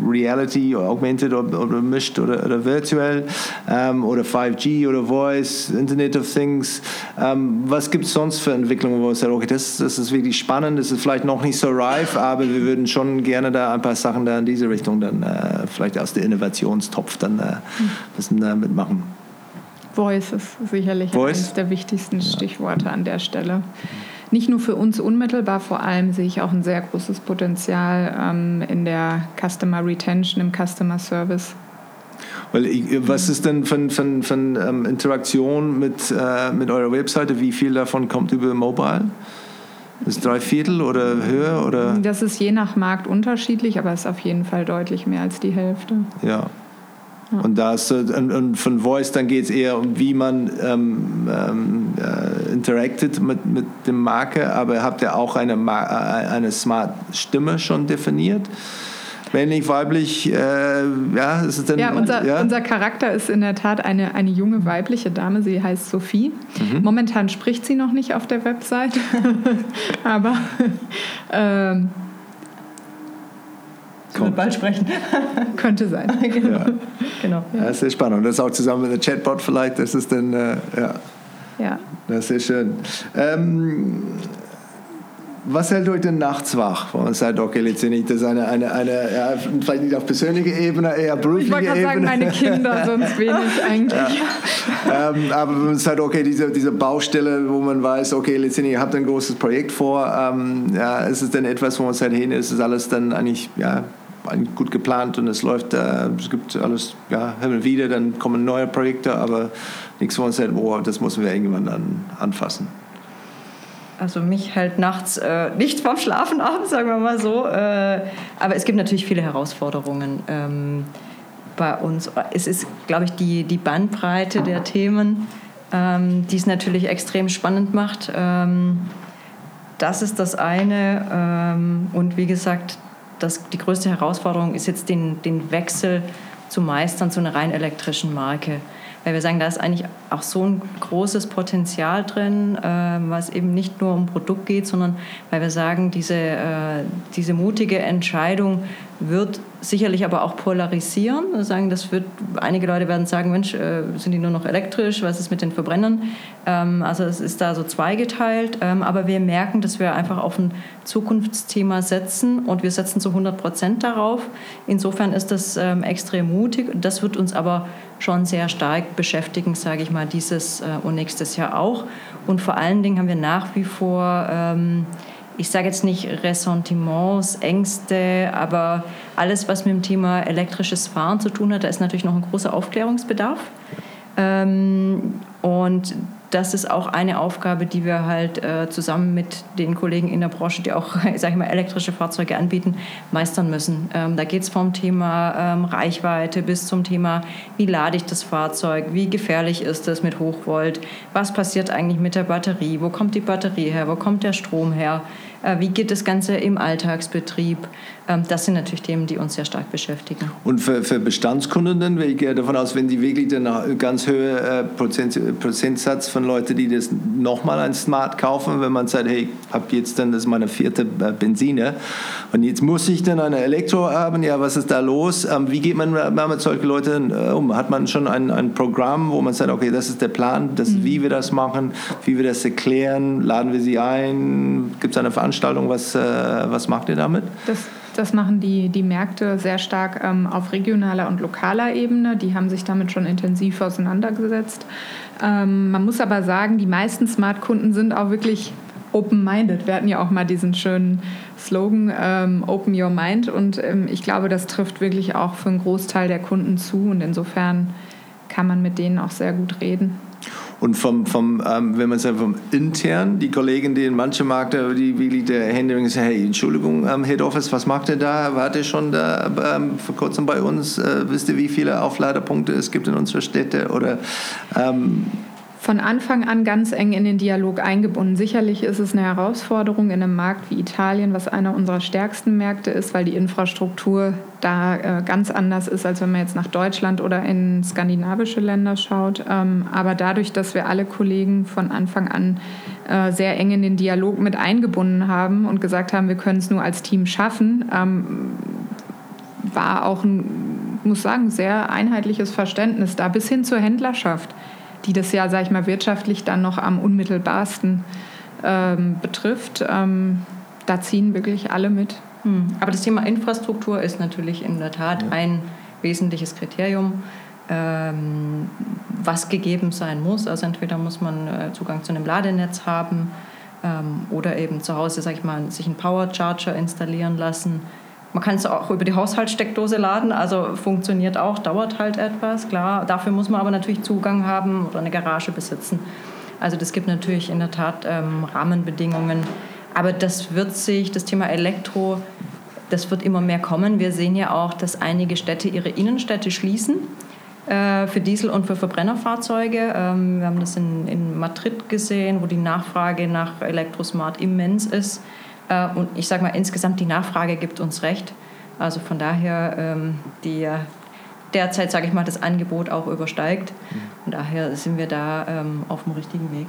Reality, Augmented oder, oder Mischt oder, oder virtuell ähm, oder 5G oder Voice, Internet of Things. Ähm, was gibt es sonst für Entwicklungen, wo man sagt, okay, das, das ist wirklich spannend, das ist vielleicht noch nicht so reif, aber wir würden schon gerne da ein paar Sachen da in diese Richtung dann äh, vielleicht aus der Innovationstopf dann äh, bisschen da mitmachen. Voice ist sicherlich Voice? eines der wichtigsten Stichworte an der Stelle nicht nur für uns unmittelbar, vor allem sehe ich auch ein sehr großes Potenzial ähm, in der Customer Retention, im Customer Service. Weil, was ist denn von, von, von ähm, Interaktion mit, äh, mit eurer Webseite? Wie viel davon kommt über Mobile? Ist drei Viertel oder höher? Oder? Das ist je nach Markt unterschiedlich, aber es ist auf jeden Fall deutlich mehr als die Hälfte. Ja. Und, das, und, und, von Voice dann geht es eher um, wie man ähm, ähm, äh, interacted mit, mit dem Marke, aber habt ihr auch eine, äh, eine Smart-Stimme schon definiert? Männlich, weiblich, äh, ja, ist es denn. Ja unser, ja? unser Charakter ist in der Tat eine, eine junge weibliche Dame, sie heißt Sophie. Mhm. Momentan spricht sie noch nicht auf der Website, aber. Ähm, wird bald sprechen. Könnte sein. genau. Ja. genau. Ja. Das ist sehr spannend. Und das auch zusammen mit der Chatbot vielleicht, das ist dann, äh, ja. ja. Das ist schön. Ähm, was hält euch denn nachts wach? Wo man sagt, okay, letztendlich das ist eine, eine, eine ja, vielleicht nicht auf persönlicher Ebene, eher berufliche Ebene. Ich wollte sagen, meine Kinder, sonst wenig eigentlich. Ja. Ähm, aber man sagt, okay, diese, diese Baustelle, wo man weiß, okay, letztendlich, ihr habt ein großes Projekt vor, ähm, ja, ist es denn etwas, wo man sagt, hey, ist das alles dann eigentlich ja, gut geplant und es läuft, äh, es gibt alles ja, hin wieder, dann kommen neue Projekte, aber nichts, wo man sagt, oh, das müssen wir irgendwann dann anfassen. Also mich hält nachts äh, nicht vom Schlafen ab, sagen wir mal so. Äh, aber es gibt natürlich viele Herausforderungen ähm, bei uns. Es ist, glaube ich, die, die Bandbreite der Themen, ähm, die es natürlich extrem spannend macht. Ähm, das ist das eine. Ähm, und wie gesagt, das, die größte Herausforderung ist jetzt den, den Wechsel zu meistern zu einer rein elektrischen Marke. Weil wir sagen, da ist eigentlich auch so ein großes Potenzial drin, äh, was eben nicht nur um Produkt geht, sondern weil wir sagen, diese, äh, diese mutige Entscheidung wird sicherlich aber auch polarisieren. Sagen, das wird, einige Leute werden sagen, Mensch, äh, sind die nur noch elektrisch, was ist mit den Verbrennern? Ähm, also es ist da so zweigeteilt, ähm, aber wir merken, dass wir einfach auf ein Zukunftsthema setzen und wir setzen zu 100 Prozent darauf. Insofern ist das ähm, extrem mutig. Das wird uns aber schon sehr stark beschäftigen, sage ich mal, dieses äh, und nächstes Jahr auch. Und vor allen Dingen haben wir nach wie vor ähm, ich sage jetzt nicht Ressentiments, Ängste, aber alles, was mit dem Thema elektrisches Fahren zu tun hat, da ist natürlich noch ein großer Aufklärungsbedarf. Ähm, und das ist auch eine Aufgabe, die wir halt äh, zusammen mit den Kollegen in der Branche, die auch, sage ich mal, elektrische Fahrzeuge anbieten, meistern müssen. Ähm, da geht es vom Thema ähm, Reichweite bis zum Thema, wie lade ich das Fahrzeug, wie gefährlich ist es mit Hochvolt, was passiert eigentlich mit der Batterie, wo kommt die Batterie her, wo kommt der Strom her. Äh, wie geht das Ganze im Alltagsbetrieb? Ähm, das sind natürlich Themen, die uns sehr stark beschäftigen. Und für, für Bestandskunden, ich gehe davon aus, wenn die wirklich den ganz hohen äh, Prozent, Prozentsatz von Leuten, die das nochmal ein Smart kaufen, wenn man sagt, hey, ich habe jetzt dann, das ist meine vierte äh, Benziner und jetzt muss ich dann eine Elektro haben, ja, was ist da los? Ähm, wie geht man mit solchen Leuten um? Hat man schon ein, ein Programm, wo man sagt, okay, das ist der Plan, das, mhm. wie wir das machen, wie wir das erklären, laden wir sie ein, gibt es eine Veranstaltung? Was, äh, was macht ihr damit? Das, das machen die, die Märkte sehr stark ähm, auf regionaler und lokaler Ebene. Die haben sich damit schon intensiv auseinandergesetzt. Ähm, man muss aber sagen, die meisten Smart-Kunden sind auch wirklich open-minded. Wir hatten ja auch mal diesen schönen Slogan ähm, Open Your Mind und ähm, ich glaube, das trifft wirklich auch für einen Großteil der Kunden zu und insofern kann man mit denen auch sehr gut reden. Und vom, vom ähm, wenn man sagt, vom intern, die Kollegen, die in manchen Märkten, die wirklich der Hände sagen, hey, Entschuldigung, ähm, Head Office, was macht ihr da? Wart ihr schon da ähm, vor kurzem bei uns? Äh, wisst ihr, wie viele Aufladerpunkte es gibt in unserer Städte? Oder ähm, von Anfang an ganz eng in den Dialog eingebunden. Sicherlich ist es eine Herausforderung in einem Markt wie Italien, was einer unserer stärksten Märkte ist, weil die Infrastruktur da äh, ganz anders ist, als wenn man jetzt nach Deutschland oder in skandinavische Länder schaut. Ähm, aber dadurch, dass wir alle Kollegen von Anfang an äh, sehr eng in den Dialog mit eingebunden haben und gesagt haben, wir können es nur als Team schaffen, ähm, war auch ein, muss sagen, sehr einheitliches Verständnis da bis hin zur Händlerschaft die das ja, sage ich mal, wirtschaftlich dann noch am unmittelbarsten ähm, betrifft. Ähm, da ziehen wirklich alle mit. Hm. Aber das Thema Infrastruktur ist natürlich in der Tat ja. ein wesentliches Kriterium, ähm, was gegeben sein muss. Also entweder muss man äh, Zugang zu einem Ladenetz haben ähm, oder eben zu Hause, sage ich mal, sich einen Power Charger installieren lassen man kann es auch über die Haushaltssteckdose laden, also funktioniert auch, dauert halt etwas, klar. Dafür muss man aber natürlich Zugang haben oder eine Garage besitzen. Also das gibt natürlich in der Tat ähm, Rahmenbedingungen. Aber das wird sich, das Thema Elektro, das wird immer mehr kommen. Wir sehen ja auch, dass einige Städte ihre Innenstädte schließen äh, für Diesel- und für Verbrennerfahrzeuge. Ähm, wir haben das in, in Madrid gesehen, wo die Nachfrage nach Elektrosmart immens ist. Äh, und ich sage mal, insgesamt die Nachfrage gibt uns recht. Also von daher, ähm, die derzeit, sage ich mal, das Angebot auch übersteigt. Mhm. Und daher sind wir da ähm, auf dem richtigen Weg.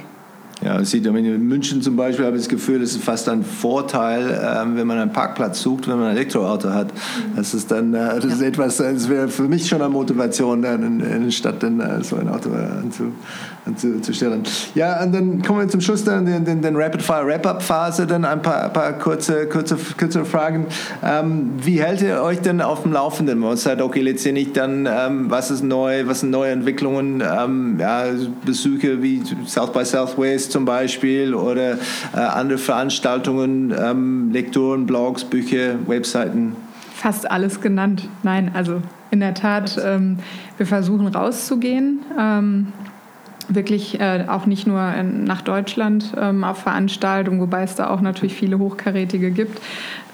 Ja, es sieht in München zum Beispiel, habe ich das Gefühl, es ist fast ein Vorteil, ähm, wenn man einen Parkplatz sucht, wenn man ein Elektroauto hat. Mhm. Das ist dann, äh, das ist etwas, das wäre für mich schon eine Motivation, dann in, in der Stadt dann äh, so ein Auto anzu, anzustellen. Ja, und dann kommen wir zum Schluss dann in den, den Rapid-Fire-Wrap-Up-Phase, dann ein paar, paar kurze, kurze, kurze Fragen. Ähm, wie hält ihr euch denn auf dem Laufenden? Man sagt, okay, letztendlich dann, ähm, was ist neu, was sind neue Entwicklungen, ähm, ja, Besuche wie South by Southwest zum Beispiel oder äh, andere Veranstaltungen, ähm, Lektoren, Blogs, Bücher, Webseiten? fast alles genannt. Nein, also in der Tat, ähm, wir versuchen rauszugehen. Ähm, wirklich äh, auch nicht nur in, nach Deutschland ähm, auf Veranstaltungen, wobei es da auch natürlich viele Hochkarätige gibt,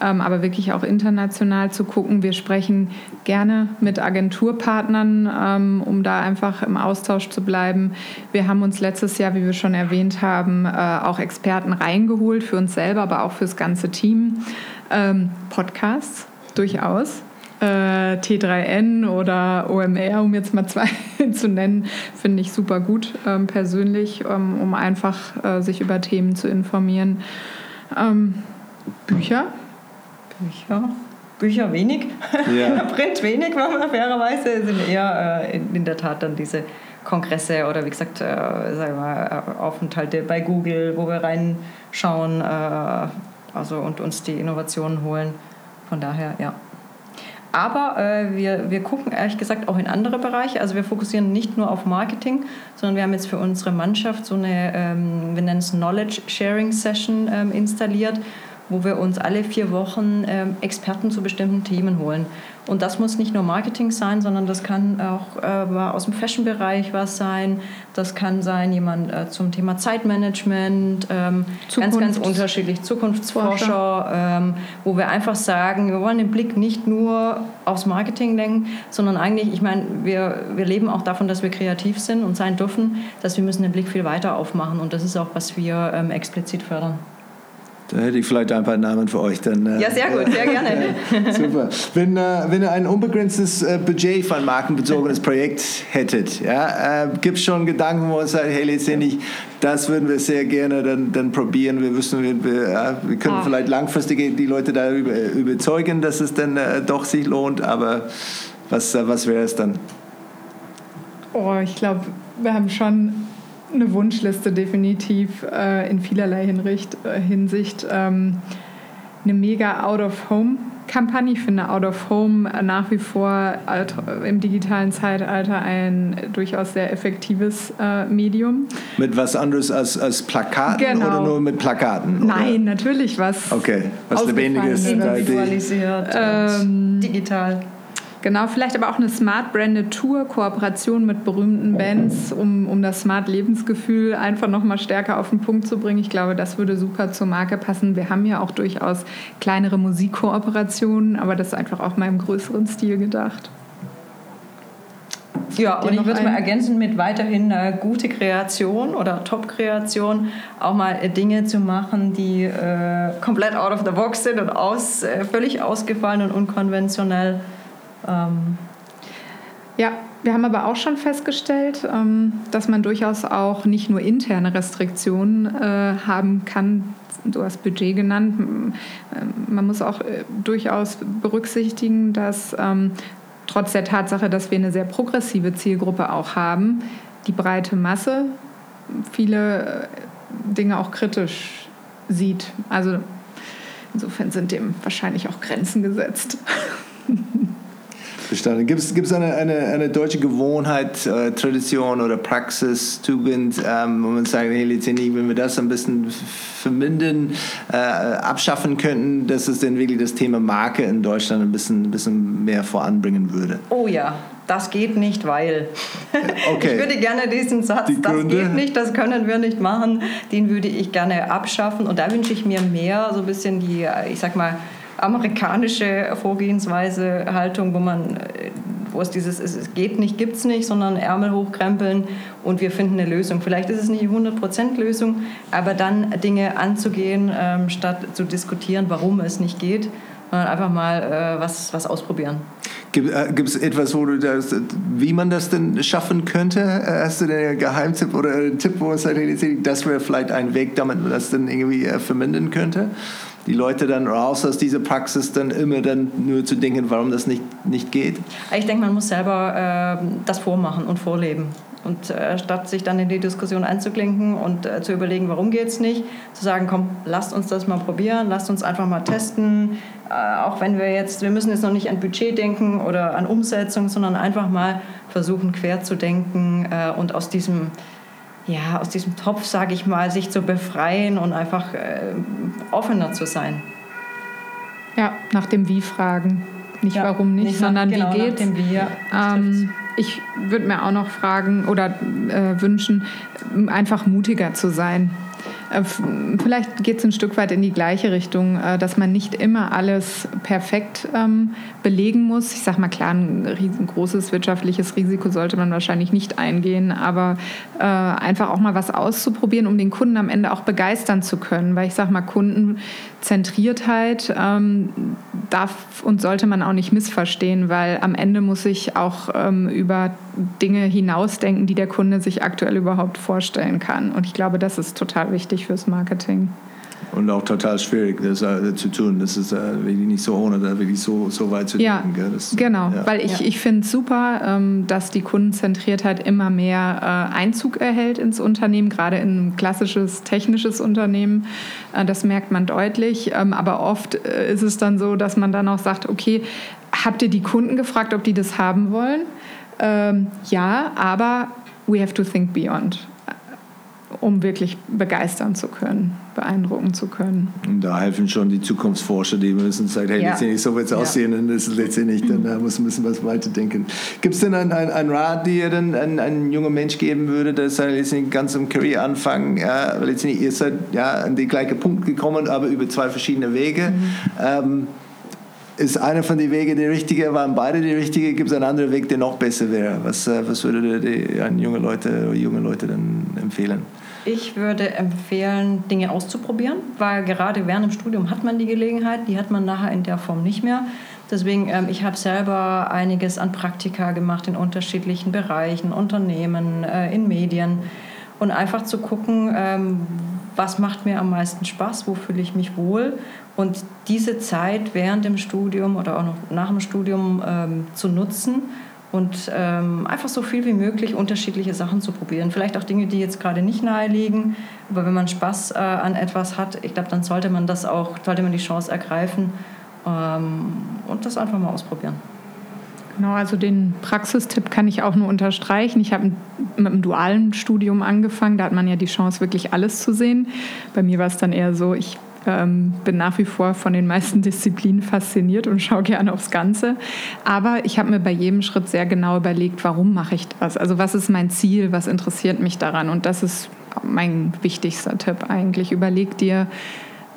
ähm, aber wirklich auch international zu gucken. Wir sprechen gerne mit Agenturpartnern, ähm, um da einfach im Austausch zu bleiben. Wir haben uns letztes Jahr, wie wir schon erwähnt haben, äh, auch Experten reingeholt für uns selber, aber auch fürs ganze Team. Ähm, Podcasts durchaus äh, T3N oder OMR, um jetzt mal zwei zu nennen, finde ich super gut ähm, persönlich, ähm, um einfach äh, sich über Themen zu informieren. Ähm, Bücher? Bücher? Bücher wenig, ja. Print wenig, fairerweise, sind eher äh, in, in, der Tat dann diese Kongresse oder wie gesagt, äh, sagen wir mal, äh, Aufenthalte bei Google, wo wir reinschauen äh, also, und uns die Innovationen holen. Von daher, ja. Aber äh, wir, wir gucken ehrlich gesagt auch in andere Bereiche. Also wir fokussieren nicht nur auf Marketing, sondern wir haben jetzt für unsere Mannschaft so eine, ähm, wir nennen es Knowledge Sharing Session ähm, installiert, wo wir uns alle vier Wochen ähm, Experten zu bestimmten Themen holen. Und das muss nicht nur Marketing sein, sondern das kann auch äh, aus dem Fashion-Bereich was sein. Das kann sein jemand äh, zum Thema Zeitmanagement, ähm, ganz, ganz unterschiedlich, Zukunftsforscher, ähm, wo wir einfach sagen, wir wollen den Blick nicht nur aufs Marketing lenken, sondern eigentlich, ich meine, wir, wir leben auch davon, dass wir kreativ sind und sein dürfen, dass wir müssen den Blick viel weiter aufmachen. Und das ist auch, was wir ähm, explizit fördern. Da hätte ich vielleicht ein paar Namen für euch dann. Äh, ja, sehr gut, sehr gerne. Super. Wenn, äh, wenn ihr ein unbegrenztes äh, Budget für ein markenbezogenes Projekt hättet, ja, äh, gibt es schon Gedanken, wo ihr sagt, hey, letztendlich, das würden wir sehr gerne dann, dann probieren. Wir wissen, wir, wir, wir können ah. vielleicht langfristig die Leute da über, überzeugen, dass es dann äh, doch sich lohnt, aber was, äh, was wäre es dann? Oh, ich glaube, wir haben schon eine Wunschliste definitiv äh, in vielerlei Hinricht, äh, Hinsicht. Ähm, eine mega Out-of-Home-Kampagne. Ich finde Out-of-Home nach wie vor im digitalen Zeitalter ein durchaus sehr effektives äh, Medium. Mit was anderes als, als Plakaten genau. oder nur mit Plakaten? Oder? Nein, natürlich was. Okay, was Lebendiges. Individualisiert, ähm, digital. Genau, vielleicht aber auch eine Smart Branded Tour, Kooperation mit berühmten Bands, um, um das Smart Lebensgefühl einfach nochmal stärker auf den Punkt zu bringen. Ich glaube, das würde super zur Marke passen. Wir haben ja auch durchaus kleinere Musikkooperationen, aber das ist einfach auch mal im größeren Stil gedacht. Ja, und ich würde es mal ergänzen mit weiterhin äh, gute Kreation oder Top-Kreation, auch mal äh, Dinge zu machen, die äh, komplett out of the box sind und aus, äh, völlig ausgefallen und unkonventionell ähm, ja, wir haben aber auch schon festgestellt, ähm, dass man durchaus auch nicht nur interne Restriktionen äh, haben kann. Du hast Budget genannt. Man muss auch äh, durchaus berücksichtigen, dass ähm, trotz der Tatsache, dass wir eine sehr progressive Zielgruppe auch haben, die breite Masse viele äh, Dinge auch kritisch sieht. Also insofern sind dem wahrscheinlich auch Grenzen gesetzt. Verstanden. Gibt es eine, eine, eine deutsche Gewohnheit, äh, Tradition oder Praxis, Tugend, ähm, wo man sagt, hey, letztendlich, wenn wir das ein bisschen vermindern, äh, abschaffen könnten, dass es denn wirklich das Thema Marke in Deutschland ein bisschen, ein bisschen mehr voranbringen würde? Oh ja, das geht nicht, weil. Okay. Ich würde gerne diesen Satz, Die das Gründe? geht nicht, das können wir nicht machen, den würde ich gerne abschaffen. Und da wünsche ich mir mehr, so ein bisschen die, ich sag mal, amerikanische Vorgehensweise, Haltung, wo man wo es dieses es geht nicht, gibt es nicht, sondern Ärmel hochkrempeln und wir finden eine Lösung. Vielleicht ist es nicht eine 100% Lösung, aber dann Dinge anzugehen, ähm, statt zu diskutieren, warum es nicht geht, sondern einfach mal äh, was, was ausprobieren. Gibt äh, es etwas, wo du das, wie man das denn schaffen könnte? Äh, hast du einen Geheimtipp oder einen Tipp, wo es halt, das wäre vielleicht ein Weg, damit man das dann irgendwie äh, vermindern könnte? Die Leute dann raus aus dieser Praxis, dann immer dann nur zu denken, warum das nicht, nicht geht? Ich denke, man muss selber äh, das vormachen und vorleben. Und äh, statt sich dann in die Diskussion einzuklinken und äh, zu überlegen, warum geht es nicht, zu sagen, komm, lasst uns das mal probieren, lasst uns einfach mal testen. Äh, auch wenn wir jetzt, wir müssen jetzt noch nicht an Budget denken oder an Umsetzung, sondern einfach mal versuchen, quer zu denken äh, und aus diesem ja, aus diesem Topf, sage ich mal, sich zu befreien und einfach äh, offener zu sein. Ja, nach dem Wie fragen. Nicht ja, warum nicht, nicht sondern genau, wie geht's. Ähm, ich würde mir auch noch fragen oder äh, wünschen, einfach mutiger zu sein. Äh, vielleicht geht es ein Stück weit in die gleiche Richtung, äh, dass man nicht immer alles perfekt ähm, belegen muss. Ich sage mal, klar, ein riesengroßes wirtschaftliches Risiko sollte man wahrscheinlich nicht eingehen, aber äh, einfach auch mal was auszuprobieren, um den Kunden am Ende auch begeistern zu können. Weil ich sage mal, Kundenzentriertheit ähm, darf und sollte man auch nicht missverstehen, weil am Ende muss ich auch ähm, über Dinge hinausdenken, die der Kunde sich aktuell überhaupt vorstellen kann. Und ich glaube, das ist total wichtig fürs Marketing. Und auch total schwierig, das äh, zu tun. Das ist äh, wirklich nicht so ohne, da wirklich so, so weit zu ja, denken. Das, genau, ja. weil ich, ja. ich finde es super, ähm, dass die Kundenzentriertheit immer mehr äh, Einzug erhält ins Unternehmen, gerade in ein klassisches technisches Unternehmen. Äh, das merkt man deutlich. Ähm, aber oft äh, ist es dann so, dass man dann auch sagt, okay, habt ihr die Kunden gefragt, ob die das haben wollen? Ähm, ja, aber we have to think beyond um wirklich begeistern zu können, beeindrucken zu können. Und da helfen schon die Zukunftsforscher, die müssen sagen, hey, ja. letztendlich so wird es ja. aussehen und das ist letztendlich, dann da muss man ein bisschen was weiterdenken. Gibt es denn einen ein Rat, den ihr dann ein, ein junger Mensch geben würde, der seine letztendlich ganz im Career anfangen, ja, letztendlich ihr seid ja an den gleichen Punkt gekommen, aber über zwei verschiedene Wege. Mhm. Ähm, ist einer von den Wegen der richtige, waren beide die richtige, gibt es einen anderen Weg, der noch besser wäre? Was, äh, was würde die, an junge Leute, junge Leute dann empfehlen? Ich würde empfehlen, Dinge auszuprobieren, weil gerade während dem Studium hat man die Gelegenheit, die hat man nachher in der Form nicht mehr. Deswegen, ähm, ich habe selber einiges an Praktika gemacht in unterschiedlichen Bereichen, Unternehmen, äh, in Medien und einfach zu gucken, ähm, was macht mir am meisten Spaß, wo fühle ich mich wohl und diese Zeit während dem Studium oder auch noch nach dem Studium ähm, zu nutzen und ähm, einfach so viel wie möglich unterschiedliche Sachen zu probieren. Vielleicht auch Dinge, die jetzt gerade nicht nahe liegen, aber wenn man Spaß äh, an etwas hat, ich glaube, dann sollte man das auch, sollte man die Chance ergreifen ähm, und das einfach mal ausprobieren. Genau, also den Praxistipp kann ich auch nur unterstreichen. Ich habe mit einem dualen Studium angefangen, da hat man ja die Chance, wirklich alles zu sehen. Bei mir war es dann eher so, ich ähm, bin nach wie vor von den meisten Disziplinen fasziniert und schaue gerne aufs Ganze. Aber ich habe mir bei jedem Schritt sehr genau überlegt, warum mache ich das? Also was ist mein Ziel? Was interessiert mich daran? Und das ist mein wichtigster Tipp eigentlich. Überleg dir,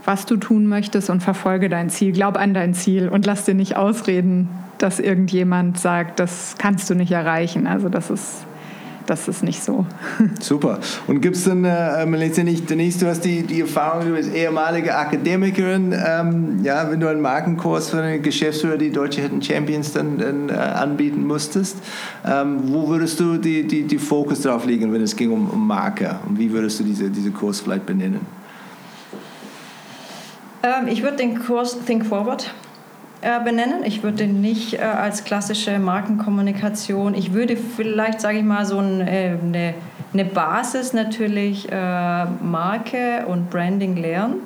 was du tun möchtest und verfolge dein Ziel. Glaub an dein Ziel und lass dir nicht ausreden, dass irgendjemand sagt, das kannst du nicht erreichen. Also das ist das ist nicht so. Super. Und gibt es dann, äh, letztendlich, Denise, du hast die, die Erfahrung, du bist ehemalige Akademikerin, ähm, ja, wenn du einen Markenkurs für eine Geschäftsführer, die Deutsche Hidden Champions dann, dann äh, anbieten musstest, ähm, wo würdest du die, die, die Fokus drauf legen, wenn es ging um, um Marke? Und wie würdest du diese, diese Kurs vielleicht benennen? Ähm, ich würde den Kurs Think Forward äh, benennen. Ich würde den nicht äh, als klassische Markenkommunikation, ich würde vielleicht, sage ich mal, so ein, äh, eine, eine Basis natürlich Marke und Branding lernen,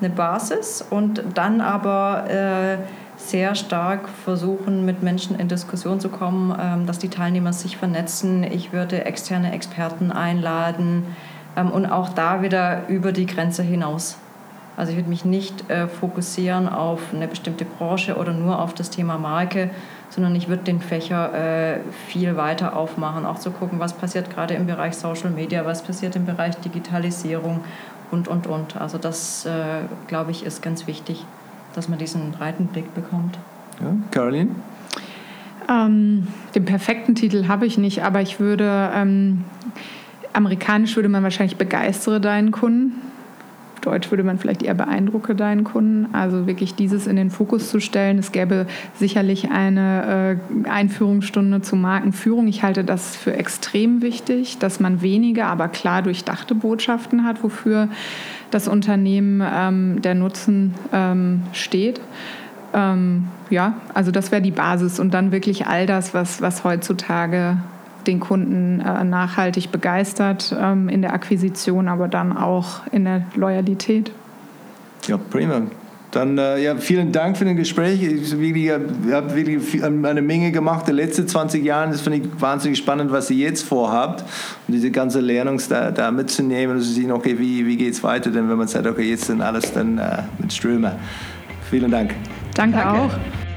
eine Basis und dann aber sehr stark versuchen, mit Menschen in Diskussion zu kommen, ähm, dass die Teilnehmer sich vernetzen. Ich würde externe Experten einladen ähm, und auch da wieder über die Grenze hinaus also ich würde mich nicht äh, fokussieren auf eine bestimmte Branche oder nur auf das Thema Marke, sondern ich würde den Fächer äh, viel weiter aufmachen, auch zu gucken, was passiert gerade im Bereich Social Media, was passiert im Bereich Digitalisierung und, und, und. Also das, äh, glaube ich, ist ganz wichtig, dass man diesen breiten Blick bekommt. Ja, Caroline? Ähm, den perfekten Titel habe ich nicht, aber ich würde, ähm, amerikanisch würde man wahrscheinlich begeistere deinen Kunden Deutsch würde man vielleicht eher beeindrucke deinen Kunden. Also wirklich dieses in den Fokus zu stellen. Es gäbe sicherlich eine äh, Einführungsstunde zur Markenführung. Ich halte das für extrem wichtig, dass man weniger, aber klar durchdachte Botschaften hat, wofür das Unternehmen ähm, der Nutzen ähm, steht. Ähm, ja, also das wäre die Basis und dann wirklich all das, was, was heutzutage den Kunden äh, nachhaltig begeistert ähm, in der Akquisition, aber dann auch in der Loyalität. Ja, prima. Dann äh, ja, vielen Dank für das Gespräch. Ich habe wirklich eine Menge gemacht in den letzten 20 Jahren. Das finde ich wahnsinnig spannend, was ihr jetzt vorhabt. Und diese ganze Lernung da, da mitzunehmen und zu sehen, okay, wie, wie geht es weiter? Denn wenn man sagt, okay, jetzt sind alles dann äh, mit Strömer. Vielen Dank. Danke, Danke. auch.